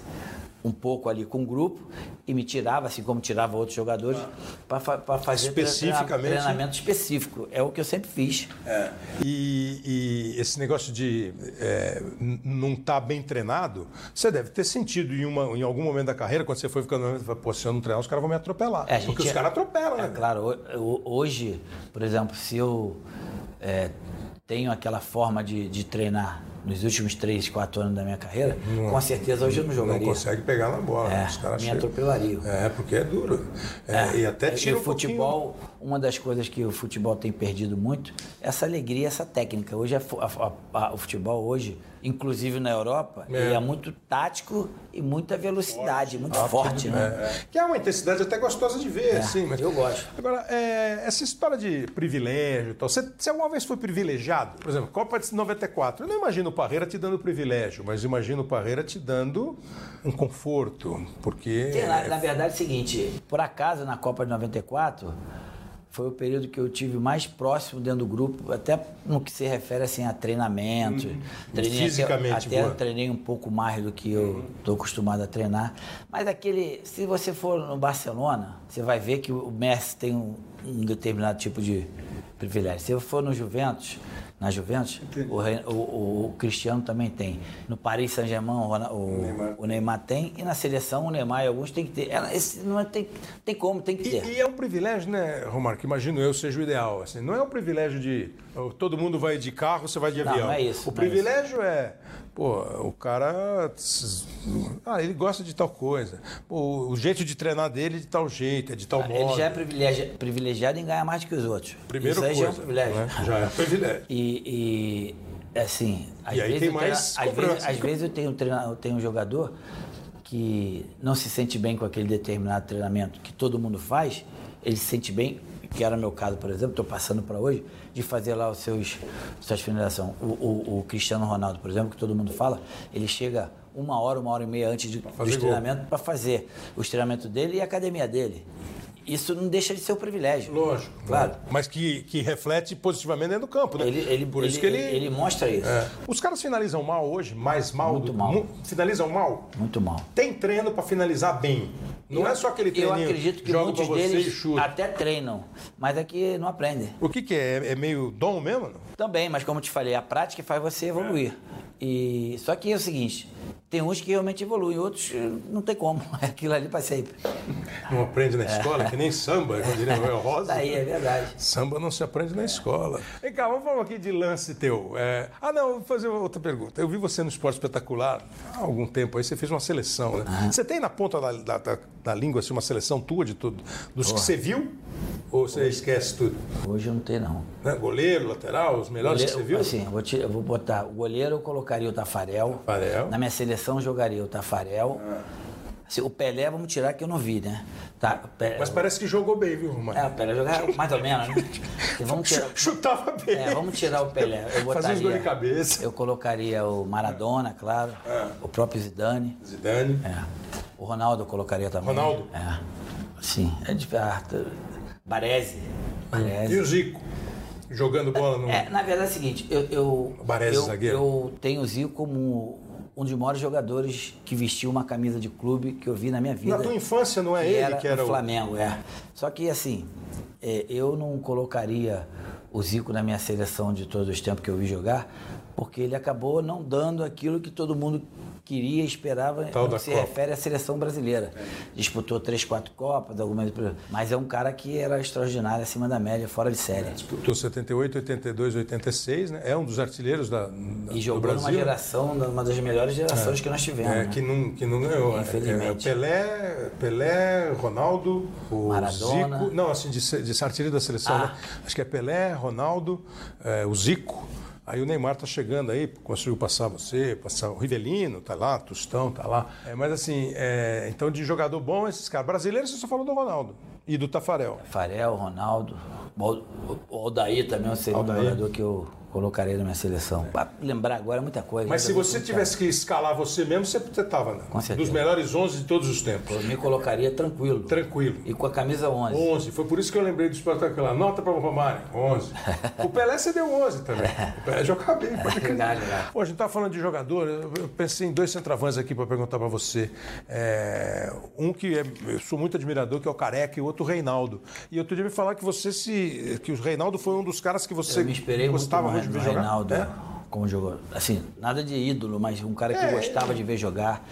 um pouco ali com o grupo e me tirava, assim como tirava outros jogadores, para fa fazer Especificamente, treinamento específico. É o que eu sempre fiz. É. E, e, esse negócio de é, não estar tá bem treinado, você deve ter sentido em, uma, em algum momento da carreira, quando você foi ficando. Pô, se eu não treinar, os caras vão me atropelar. É, porque os caras atropelam, é, né? Claro, hoje, por exemplo, se eu é, tenho aquela forma de, de treinar nos últimos 3, 4 anos da minha carreira, não, com certeza hoje eu não jogaria. Não consegue pegar na bola. É, os caras me atropelariam. É, porque é duro. É, é, e até tira e o um futebol, pouquinho... uma das coisas que o futebol tem perdido muito, é essa alegria, essa técnica. Hoje a, a, a, o futebol hoje inclusive na Europa, é. é muito tático e muita velocidade, forte. muito forte, né? É, é. Que é uma intensidade até gostosa de ver, é, assim. Mas... Eu gosto. Agora, é, essa história de privilégio e tal, você, você alguma vez foi privilegiado? Por exemplo, Copa de 94. Eu não imagino o Parreira te dando privilégio, mas imagino o Parreira te dando um conforto, porque... na, na verdade é o seguinte, por acaso na Copa de 94 foi o período que eu tive mais próximo dentro do grupo, até no que se refere assim a treinamento. Treinei Fisicamente, até, até treinei um pouco mais do que eu estou uhum. acostumado a treinar. Mas aquele, se você for no Barcelona, você vai ver que o Messi tem um, um determinado tipo de privilégio. Se eu for no Juventus, na Juventus, o, o, o, Cristiano também tem. No Paris Saint-Germain, o, o, Neymar. o, Neymar. tem. E na seleção, o Neymar e alguns tem que ter. Ela, esse não é, tem, tem como, tem que ter. E, e, é um privilégio, né, Romário, que imagino eu seja o ideal. Assim, não é um privilégio de todo mundo vai de carro, você vai de avião. Não, não é isso. O privilégio é, é, pô, o cara. Ah, ele gosta de tal coisa. Pô, o jeito de treinar dele é de tal jeito, é de tal ah, modo. Ele já é privilegiado, privilegiado em ganhar mais do que os outros. Primeiro Isso aí coisa, já é um privilégio. Né? Já é privilégio. E, e assim, às e vezes, tem mais treino, às, vezes, às vezes eu tenho, eu tenho um jogador que não se sente bem com aquele determinado treinamento que todo mundo faz, ele se sente bem, que era meu caso, por exemplo, estou passando para hoje, de fazer lá os seus suas finalizações. O, o, o, Cristiano Ronaldo, por exemplo, que todo mundo fala, ele chega uma hora, uma hora e meia antes de, do treinamento para fazer o treinamento dele e a academia dele. Isso não deixa de ser um privilégio. Lógico. Claro. Mas que, que reflete positivamente dentro do campo, né? Ele, ele, Por isso ele, que ele. ele mostra isso. É. Os caras finalizam mal hoje, mais mal Muito do mal. mu- Finalizam mal? Muito mal. Tem treino pra finalizar bem. Não Eu- é só aquele Eu treininho. acredito que joga muitos deles até treinam, mas é que não aprendem. O que, que é? É meio dom mesmo? não? Também, mas como eu te falei, a prática faz você evoluir. E só que é o seguinte, tem uns que realmente evoluem, outros eh, não tem como. É <laughs> aquilo ali para sempre. Não aprende na escola, que nem samba, como diria Noel Rosa. Daí é verdade. Samba não se aprende na escola. Vem cá, vamos falar aqui de lance teu. É, Ah, não, vou fazer outra pergunta. Eu vi você no Esporte Espetacular há algum tempo aí, você fez uma seleção, né? Você tem na ponta da, da, da- da língua assim, uma seleção tua de tudo? Dos que você viu? Ou você esquece tudo? Hoje eu não tenho, não. Né? Goleiro, lateral, os melhores que você viu? Assim, eu vou, te- eu vou botar o goleiro, eu colocaria o Tafarel. Tafarel. Na minha seleção jogaria o Tafarel. Assim, o Pelé, vamos tirar que eu não vi, né? Tá, o Pe- Mas parece que jogou bem, viu, Romário? É, o Pelé jogava mais ou menos, né? <laughs> Vamos tirar, Chutava bem. É, vamos tirar o Pelé. Eu botaria, Fazia gols de cabeça. Eu colocaria o Maradona, claro. É. O próprio Zidane. Zidane. É. O Ronaldo eu colocaria também. Ronaldo? É. Sim. É de ah, t- Baresi. E Baresi. o Zico? Jogando bola no. É, na verdade é o seguinte, eu, eu, Baresi, eu, zagueiro. eu tenho o Zico como um dos maiores jogadores que vestiu uma camisa de clube que eu vi na minha vida. Na tua infância não é que ele era que era o o. Flamengo, é. Só que assim, é, eu não colocaria o Zico na minha seleção de todos os tempos que eu vi jogar, porque ele acabou não dando aquilo que todo mundo queria esperava Tal que se Copa. refere à seleção brasileira. Disputou três, quatro Copas, algumas, mas é um cara que era extraordinário, acima da média, fora de série. Disputou 78, 82, 86, né? É um dos artilheiros da, da- E do jogou Brasil. numa geração, uma das melhores gerações que nós tivemos. É, né? que, não, que não ganhou. Infelizmente. É, Pelé, Pelé, Ronaldo, o Maradona. Zico. Não, assim, de, de artilheiro da seleção, Ah. né? Acho que é Pelé, Ronaldo, é, o Zico. Aí o Neymar tá chegando aí, conseguiu passar você, passar o Rivelino, tá lá, Tostão, tá lá. É, mas assim, é, então de jogador bom, esses caras. Brasileiros, você só falou do Ronaldo e do Tafarel. Farel, Ronaldo, o Aldair também seria um Aldair. jogador que eu colocaria na minha seleção. Pra lembrar agora é muita coisa. Mas né? se você tivesse que escalar você mesmo, você tava né? Com certeza. dos melhores 11 de todos os tempos. Eu me colocaria tranquilo. Tranquilo. E com a camisa 11. 11, foi por isso que eu lembrei do espetacular. Nota para o Romário, 11. <laughs> O Pelé você deu 11 também. O Pelé jogava bem. pode. <laughs> Jogar, jogar. Pô, a gente tá falando de jogador, eu pensei em dois centravantes aqui para perguntar para você. É, um que é, eu sou muito admirador, que é o Careca, e o outro o Reinaldo. E outro dia me falar que você se. que o Reinaldo foi um dos caras que você Eu me esperei muito gostava mais muito de ver jogar. Reinaldo, É? como jogou. Assim, nada de ídolo, mas um cara que É, eu gostava de ver jogar.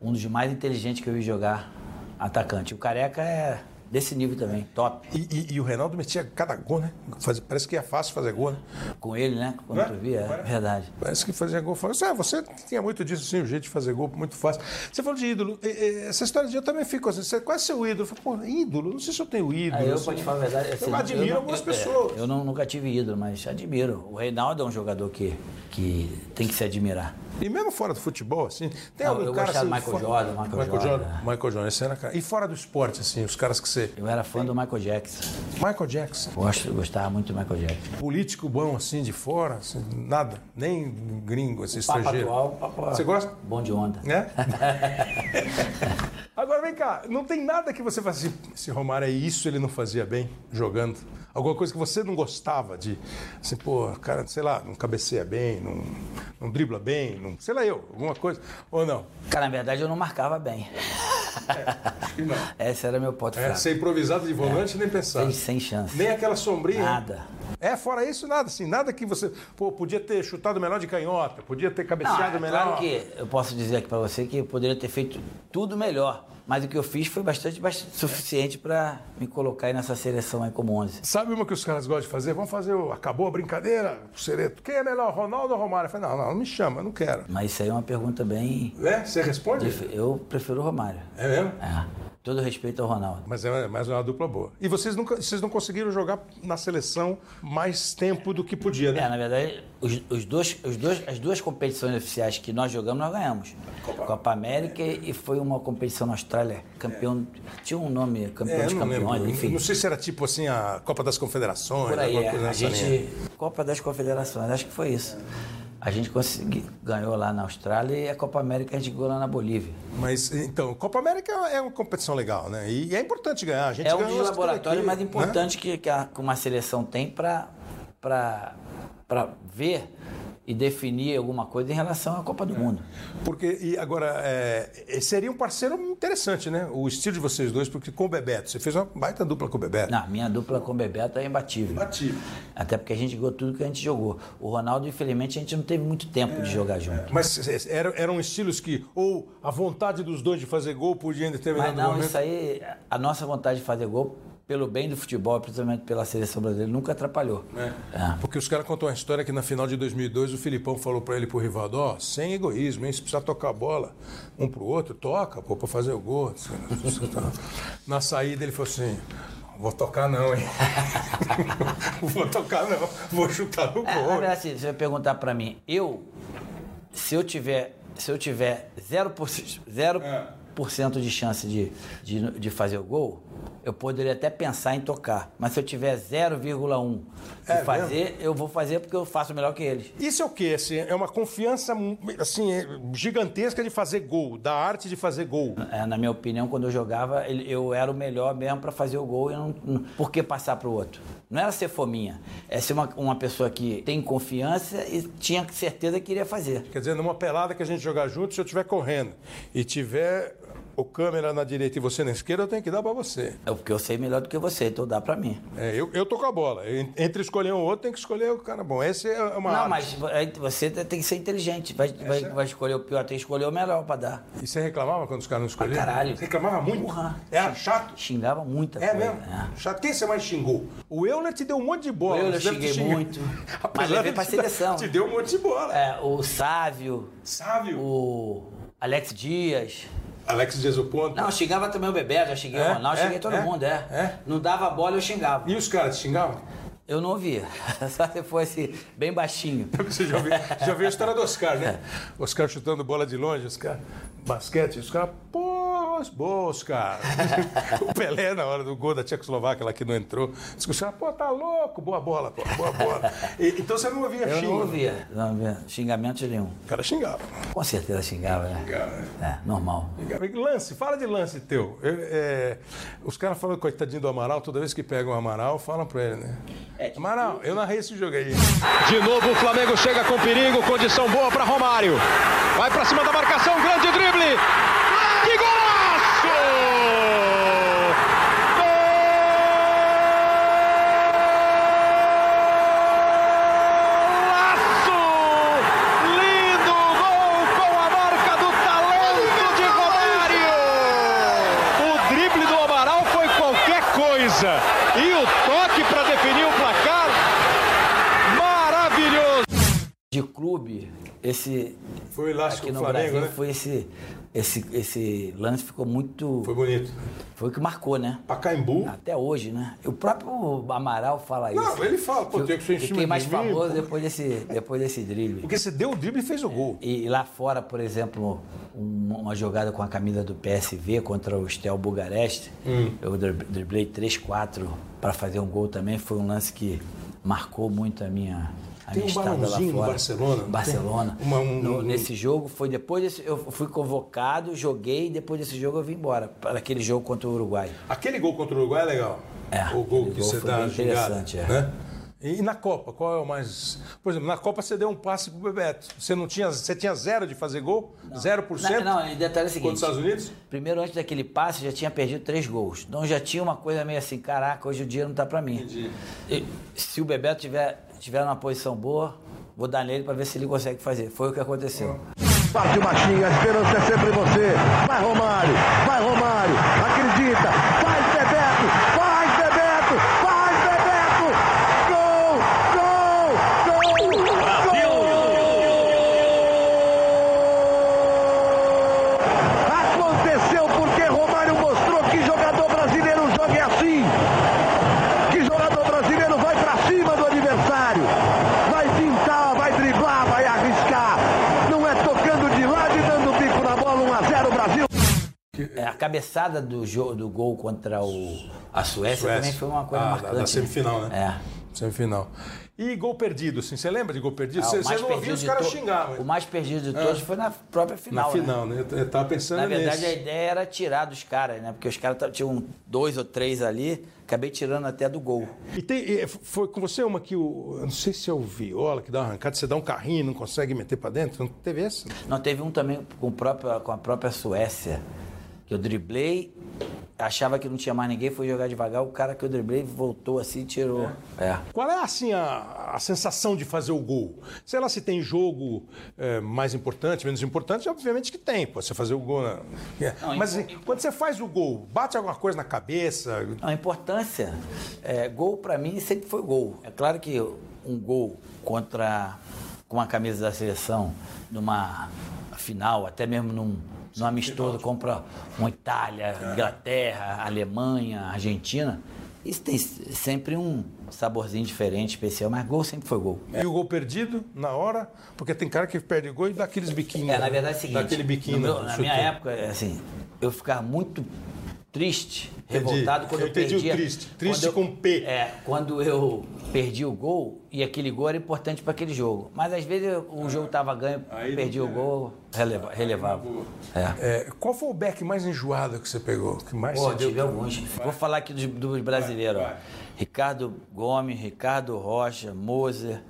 Um dos mais inteligentes que eu vi jogar, atacante. O Careca é desse nível também, top. E, e- e o Reinaldo metia cada gol, né? Fazia- parece que é fácil fazer gol, né? Com ele, né? Quando é? tu via, é é? verdade. Parece que fazia gol fácil. É, você tinha muito disso, sim, o jeito de fazer gol muito fácil. Você falou de ídolo. Essa história de eu também fico assim. Você, qual é seu ídolo? Eu falo, pô, ídolo? Não sei se eu tenho ídolo. Ah, eu, assim. falar a verdade, assim, eu admiro não- algumas eu- pessoas. é, eu não, nunca tive ídolo, mas admiro. O Reinaldo é um jogador que, que tem que se admirar. E mesmo fora do futebol, assim, tem Não, algum eu cara gostava do assim, Michael fora- Jordan, Michael Michael Jordan, Jordan. Michael Jordan, esse era cara. E fora do esporte, assim, os caras que você. Eu era fã do Michael Jackson. Michael Jackson. Gosto, gostava muito do Michael Jackson. Político bom, assim, de fora, assim, nada. Nem gringo, assim, Papo estrangeiro. atual, papo Você gosta? bom de onda. né? <laughs> Agora vem cá, não tem nada que você faça assim, esse Romário é isso, ele não fazia bem jogando. Alguma coisa que você não gostava de, assim, pô, cara, sei lá, não cabeceia bem, não, não dribla bem, não, sei lá eu, alguma coisa, ou não? Cara, na verdade eu não marcava bem. Acho que não. Esse era meu ponto É, fraco. ser improvisado de volante nem pensar. Sem, sem chance. Nem aquela sombrinha. Nada. É, fora isso, nada, assim, nada que você, pô, podia ter chutado melhor de canhota, podia ter Não, cabeceado é melhor. claro que eu posso dizer aqui pra você que eu poderia ter feito tudo melhor. Mas o que eu fiz foi bastante, bastante suficiente pra me colocar aí nessa seleção aí como 11. Sabe uma que os caras gostam de fazer? Vamos fazer o. Acabou a brincadeira, o Sereto. Quem é melhor, Ronaldo ou Romário? Eu falei, não, não, não me chama, não quero. Mas isso aí é uma pergunta bem. Né? Você responde? Eu prefiro o Romário. É mesmo? É. Todo respeito ao Ronaldo. Mas é mais uma dupla boa. E vocês, nunca, vocês não conseguiram jogar na seleção mais tempo do que podia, É, né? na verdade, os, os dois, os dois, as duas competições oficiais que nós jogamos, nós ganhamos. Copa, América e foi uma competição na Austrália. Campeão. Tinha um nome, campeão É, não campeões, lembro. enfim. Não sei se era tipo assim a Copa das Confederações, Por aí, alguma é. coisa A nessa linha. gente. Copa das Confederações, acho que foi isso. A gente consegui, ganhou lá na Austrália e a Copa América a gente ganhou lá na Bolívia. Mas, então, Copa América é uma competição legal, né? E é importante ganhar. A gente é um dos laboratórios mais né? importantes que, que, a- que uma seleção tem para ver e definir alguma coisa em relação à Copa do Mundo. Porque, e agora, é, seria um parceiro interessante, né? O estilo de vocês dois, porque com o Bebeto, você fez uma baita dupla com o Bebeto. Não, minha dupla com o Bebeto é imbatível. Imbatível. Até porque a gente jogou tudo que a gente jogou. O Ronaldo, infelizmente, a gente não teve muito tempo de jogar junto. Mas eram, eram estilos que, ou a vontade dos dois de fazer gol podia em determinado Mas não, momento. isso aí, a nossa vontade de fazer gol, pelo bem do futebol, principalmente pela seleção brasileira, nunca atrapalhou. É. Porque os caras contam uma história que na final de 2002 o Filipão falou pra ele pro Rivaldo, ó, sem egoísmo, hein? Se precisar tocar a bola um pro outro, toca, pô, pra fazer o gol. <laughs> Na saída ele falou assim, vou tocar não, hein? <laughs> vou tocar não, vou chutar no É, gol. verdade, assim, você vai perguntar pra mim, eu, se eu tiver, se eu tiver 0%, 0 de chance de, de, de fazer o gol, eu poderia até pensar em tocar. Mas se eu tiver 0,1 de É fazer, eu vou fazer porque eu faço melhor que eles. Isso é o quê? Assim, é uma confiança assim, gigantesca de fazer gol, da arte de fazer gol. É, na minha opinião, quando eu jogava, eu era o melhor mesmo para fazer o gol e não, não- por que passar para o outro? Não era ser fominha, é ser uma, uma pessoa que tem confiança e tinha certeza que iria fazer. Quer dizer, numa pelada que a gente jogar junto, se eu estiver correndo e tiver o câmera na direita e você na esquerda, eu tenho que dar pra você. É porque eu sei melhor do que você, então dá para mim. É, eu, eu tô com a bola. En- Entre escolher um outro, tem que escolher o cara bom. Esse é uma Não, arte. mas aí você tem que ser inteligente. Vai, vai, vai escolher o pior, tem que escolher o melhor para dar. E você reclamava quando os caras não escolhiam? caralho. Você reclamava muito? Porra. Era chato? Xingava muita É coisa. mesmo? Chato. Quem você mais xingou? O Euler te deu um monte de bola. O Euler xinguei muito. <laughs> Mas levei pra seleção. Te deu um monte de bola. É, o Sávio, Sávio. o Alex Dias. Alex Dias o ponto. Não, eu xingava também o Bebeto, já xinguei É? o Ronaldo, É? xinguei todo É? mundo, é. É? Não dava bola, eu xingava. E os caras te xingavam? Eu não ouvia. <laughs> Só se fosse bem baixinho. <laughs> Você já viu, já viu a história do Oscar, né? <laughs> Oscar chutando bola de longe, os caras. Basquete, os caras. Pô, boa, Oscar. <laughs> o Pelé, na hora do gol da Tchecoslováquia, lá que não entrou, caras, pô, tá louco, boa bola, pô, boa bola. E- então você não ouvia Eu xingo. não ouvia, não ouvia xingamento nenhum. O cara xingava. Com certeza xingava, né? Xingava, né? É, normal. Xingava. Lance, fala de lance teu. Eu, é, os caras falam, coitadinho do Amaral, toda vez que pegam o Amaral, falam pra ele, né? Amaral, eu narrei esse jogo aí. De novo o Flamengo chega com perigo, condição boa para Romário. Vai para cima da marcação, grande drible. Que golaço! Golaço! Lindo gol com a marca do talento de Romário. O drible do Amaral foi qualquer coisa. E o toque para definir o placar Maravilhoso! De clube, esse. Foi o elástico aqui no Flamengo, Brasil né? foi esse, esse. Esse lance ficou muito. Foi bonito. Foi o que marcou, né? Pacaembu. Até hoje, né? O próprio Amaral fala isso. Não, ele fala, pô, tem que ser em cima Fiquei mais de mim, famoso pô. depois desse, depois desse drible. Porque você deu o drible e fez o gol. E lá fora, por exemplo, um- uma jogada com a camisa do PSV contra o Stel Bugareste, Hum. eu drib- driblei 3-4 para fazer um gol também. Foi um lance que marcou muito a minha, Tem minha um lá balãozinho no fora. Barcelona? Barcelona. Uma- um- No- um- nesse jogo, foi depois desse, eu fui convocado, joguei, e depois desse jogo eu vim embora para aquele jogo contra o Uruguai. Aquele gol contra o Uruguai é legal. É, o gol que gol você dá gingada, interessante, é. né? E na Copa, qual é o mais. Por exemplo, na Copa você deu um passe pro Bebeto. Você não tinha. Você tinha zero de fazer gol? Zero por cento? Não, não, e detalhe é o seguinte. Contra os Estados Unidos? Primeiro, antes daquele passe, já tinha perdido três gols. Então já tinha uma coisa meio assim, caraca, hoje o dia não tá pra mim. E se o Bebeto tiver, tiver numa posição boa, vou dar nele pra ver se ele consegue fazer. Foi o que aconteceu. Parte Machinho, a esperança é sempre você. Vai Romário, vai Romário, acredita, faz Bebeto, faz Bebeto, faz Bebeto! Gol, gol, gol! Gol! Aconteceu porque Romário mostrou que jogador brasileiro joga é assim. Que jogador brasileiro vai pra cima do adversário. Vai pintar, vai driblar, vai arriscar. Não é tocando de lado e dando bico na bola, 1 a 0 Brasil. É, a cabeçada do, jogo, do gol contra o, a Suécia, Suécia. também foi uma coisa Ah, marcante. da semifinal, né? É. Semifinal. E gol perdido, assim, você lembra de gol perdido? Ah, Você você não perdido os caras to- xingavam. O mais perdido de todos foi na própria final. Na né? final, né? Eu tava pensando Na verdade, nesse. a ideia era tirar dos caras, né? Porque os caras tinham dois ou três ali, acabei tirando até do gol. E tem, foi com você uma que o. Eu não sei se é o Viola que dá uma arrancada, você dá um carrinho e não consegue meter pra dentro. Não teve essa? Não, teve um também com, o próprio, com a própria Suécia, que eu driblei, achava que não tinha mais ninguém, fui jogar devagar, o cara que eu driblei voltou assim e tirou. É. Qual é assim a, a sensação de fazer o gol? Sei lá se tem jogo é, mais importante, menos importante, obviamente que tem, pô, você fazer o gol. Na... É. Não, Mas assim, quando você faz o gol, bate alguma coisa na cabeça? A importância, é, gol pra mim sempre foi gol. É claro que um gol contra com a camisa da seleção numa final, até mesmo num, num amistoso contra uma Itália, Inglaterra, Alemanha, Argentina, isso tem sempre um saborzinho diferente, especial, mas gol sempre foi gol. E o gol perdido na hora? Porque tem cara que perde gol e dá aqueles biquinhos. É, na verdade é o seguinte, Dá aquele biquinho. no meu- no na minha época, assim, eu ficava muito triste, Entendi. revoltado quando Eu eu, entendi o triste. Triste eu- com P. É, quando eu perdi o gol e aquele gol era importante para aquele jogo. Mas às vezes o jogo tava ganho, Aí perdi o tem, gol, releva, relevava. É. É, qual foi o back mais enjoado que você pegou? Que mais Pô, tive alguns. Vou falar aqui dos, dos brasileiros. ó. Ricardo Gomes, Ricardo Rocha, Moser,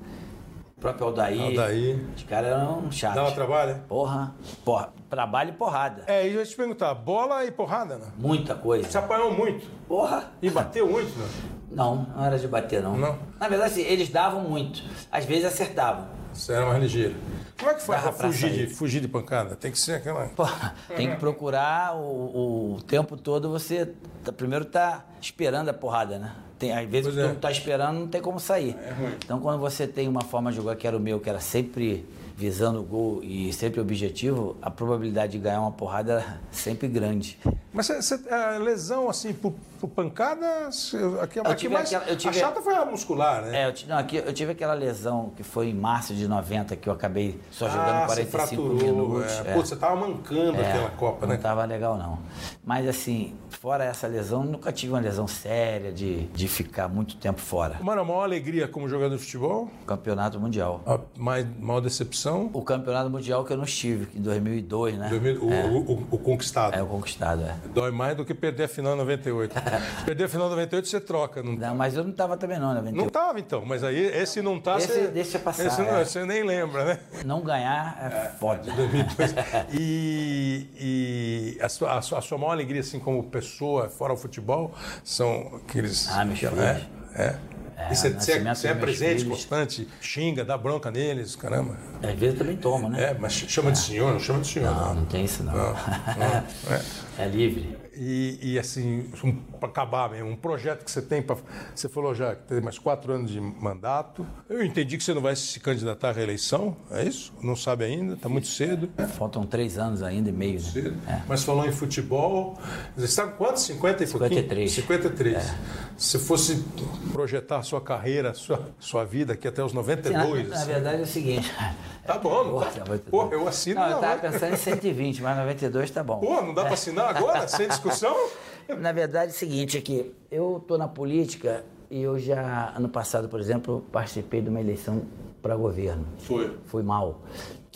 o próprio Aldair. Aldair. Os caras eram chatos. Dava trabalho? né? Porra, porra, trabalho e porrada. É, e eu ia te perguntar, bola e porrada, né? Muita coisa. Você apanhou muito. Porra. E bateu muito, né? Não, não era de bater, não. Não? Na verdade, assim, eles davam muito. Às vezes acertavam. Você era mais ligeiro. Como é que faz pra pra fugir de, fugir de pancada? Tem que ser aquela. Porra, tem que procurar o, o tempo todo você tá- primeiro tá esperando a porrada, né? Tem, às vezes Pois é. tu não tá esperando, não tem como sair. Então quando você tem uma forma de jogar que era o meu, que era sempre visando o gol e sempre objetivo, a probabilidade de ganhar uma porrada era <laughs> sempre grande. Mas você, você- a lesão, assim, por, por pancada, você- aqui, aqui tive mais, aquela- eu tive- a chata foi a muscular, né? É, eu, não, aqui, eu tive aquela lesão que foi em março de 90, que eu acabei só jogando ah, 45 você fraturou. minutos. É. é. Pô, você tava mancando É, aquela Copa, não né? tava legal, não. Mas assim, fora essa lesão, nunca tive uma lesão séria de, de ficar muito tempo fora. Mano, a maior alegria como jogador de futebol, Campeonato Mundial. a mais, maior decepção, O campeonato mundial que eu não estive, em 2002, né? 2000 o, o, o- o conquistado. É o conquistado, é. Dói mais do que perder a final em 98. <laughs> perder a final em 98 você troca. Não, Não, mas eu não tava também não, né? não tava então, mas aí esse não tá, Esse você, deixa passar, Esse não, é. você nem lembra, né? Não ganhar é foda. 2002. <laughs> E, e a, sua, a, sua, a sua maior alegria, assim, como pessoa, fora o futebol, são aqueles. Ah, aquela- filhos. É. é. É, e você, é, você é meus presente, filhos. constante, xinga, dá bronca neles, caramba. Às vezes também tomo, né? É, mas chama de senhor, não chama de senhor. Não, Não, não tem isso não. Não, não, <laughs> é. É livre. E, e, assim, um, para acabar mesmo, um projeto que você tem para. Você falou já que tem mais quatro anos de mandato. Eu entendi que você não vai se candidatar à reeleição, é isso? Não sabe ainda, está muito cedo. Faltam três anos ainda e meio. Né? Cedo. É. Mas falou em futebol. Você está com quantos? 50 e pouquinho? 53. 53. Se fosse projetar sua carreira, sua, sua vida aqui até os Sim, na, 92. na assim. verdade é o seguinte. <laughs> Tá bom, não Porra, tá? 92. Pô, eu assino Não, eu tava hora. pensando em 120, mas 92 tá bom. Pô, não dá para assinar agora, sem discussão? <laughs> Na verdade é o seguinte, é que eu tô na política e eu já, ano passado, por exemplo, participei de uma eleição para governo. Foi. Fui mal.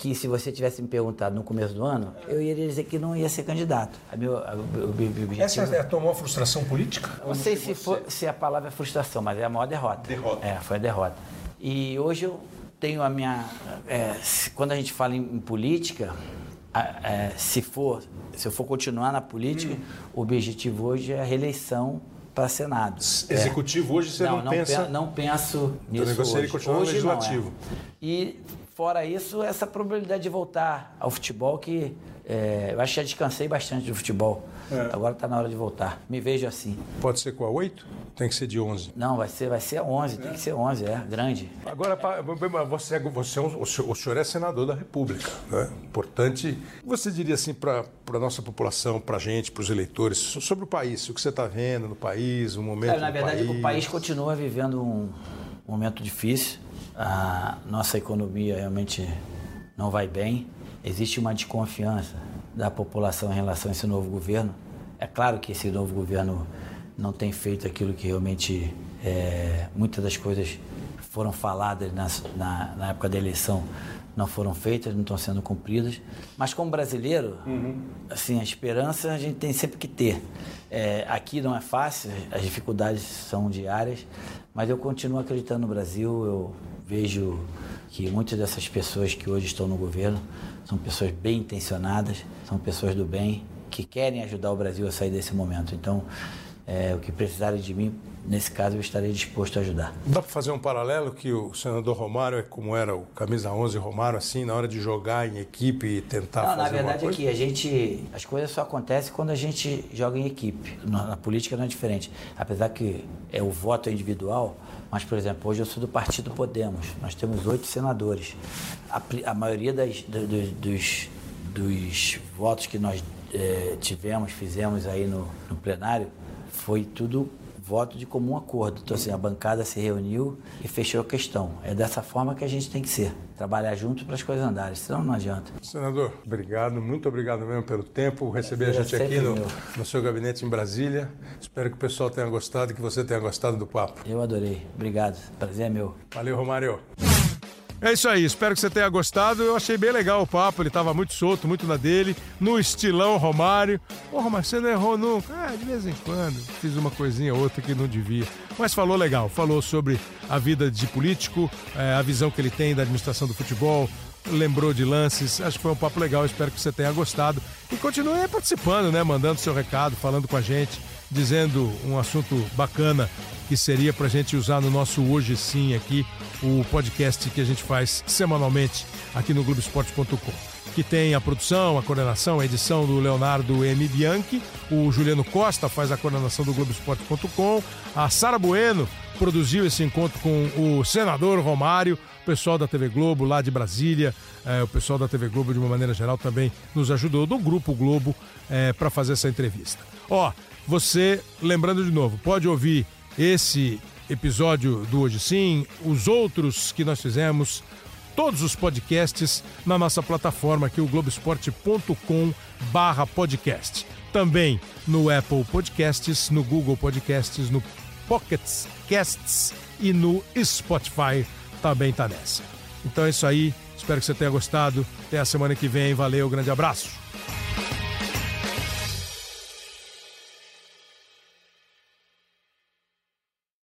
Que se você tivesse me perguntado no começo do ano, eu iria dizer que não ia ser candidato. A meu, a- meu objetivo... Essa é a tua maior frustração política? Não sei se, for- se a palavra é frustração, mas é a maior derrota. Derrota. É, foi a derrota. E hoje eu tenho a minha. é, quando a gente fala em, em política, a- é, se for, se eu for continuar na política, o objetivo hoje é a reeleição para Senado. É. Executivo hoje você não, pensa. pe- não penso nisso negocia ele hoje. no hoje não, é. legislativo. E fora isso, essa probabilidade de voltar ao futebol que é, eu acho que já descansei bastante do futebol. É. Agora está na hora de voltar. Me vejo assim. Pode ser com a 8? Tem que ser de 11. Não, vai ser, vai ser a 11, tem que ser 11, é, grande. Agora, você, é- você é o senhor o senhor é senador da República. Né? Importante. Você diria assim para a nossa população, para a gente, para os eleitores, so- sobre o país, o que você está vendo no país, o momento Cara, na verdade, país. o país continua vivendo um momento difícil. A nossa economia realmente não vai bem. Existe uma desconfiança da população em relação a esse novo governo. É claro que esse novo governo não tem feito aquilo que realmente É, muitas das coisas foram faladas na, na, na, época da eleição não foram feitas, não estão sendo cumpridas. Mas como brasileiro, uhum. assim, a esperança a gente tem sempre que ter. É, aqui não é fácil, as dificuldades são diárias, mas eu continuo acreditando no Brasil. Eu vejo que muitas dessas pessoas que hoje estão no governo são pessoas bem intencionadas, são pessoas do bem, que querem ajudar o Brasil a sair desse momento. Então, é, o que precisarem de mim, nesse caso, eu estarei disposto a ajudar. Dá para fazer um paralelo que o senador Romário é como era o camisa 11 Romário, assim, na hora de jogar em equipe e tentar Não, fazer Na verdade é que a gente, as coisas só acontecem quando a gente joga em equipe. Na, na, política não é diferente. Apesar que é o voto é individual, mas, por exemplo, hoje eu sou do Partido Podemos. Nós temos oito senadores. A, a maioria das, do, do, dos, dos votos que nós é, tivemos, fizemos aí no, no plenário, foi tudo voto de comum acordo. Então, assim, a bancada se reuniu e fechou a questão. É dessa forma que a gente tem que ser. Trabalhar junto para as coisas andarem, senão não adianta. Senador, obrigado, muito obrigado mesmo pelo tempo, receber a gente aqui no, no, seu gabinete em Brasília. Espero que o pessoal tenha gostado e que você tenha gostado do papo. Eu adorei. Obrigado. Prazer é meu. Valeu, Romário. É isso aí, espero que você tenha gostado. Eu achei bem legal o papo, ele estava muito solto, muito na dele, no estilão Romário. Ô, Romário, você não errou nunca? Ah, de vez em quando, fiz uma coisinha ou outra que não devia. Mas falou legal, falou sobre a vida de político, é, a visão que ele tem da administração do futebol, lembrou de lances. Acho que foi um papo legal, espero que você tenha gostado. E continue participando, né? Mandando seu recado, falando com a gente, dizendo um assunto bacana que seria para a gente usar no nosso Hoje Sim aqui, o podcast que a gente faz semanalmente aqui no Globoesporte.com. Que tem a produção, a coordenação, a edição do Leonardo M. Bianchi, o Juliano Costa faz a coordenação do Globoesporte.com, a Sara Bueno produziu esse encontro com o senador Romário, o pessoal da TV Globo lá de Brasília, é, o pessoal da TV Globo de uma maneira geral também nos ajudou, do Grupo Globo, é, para fazer essa entrevista. Ó, você, lembrando de novo, pode ouvir esse episódio do Hoje Sim, os outros que nós fizemos, todos os podcasts na nossa plataforma aqui, o globesport.com barra podcast. Também no Apple Podcasts, no Google Podcasts, no Pocket Casts e no Spotify também tá nessa. Então é isso aí, espero que você tenha gostado. Até a semana que vem, valeu, grande abraço.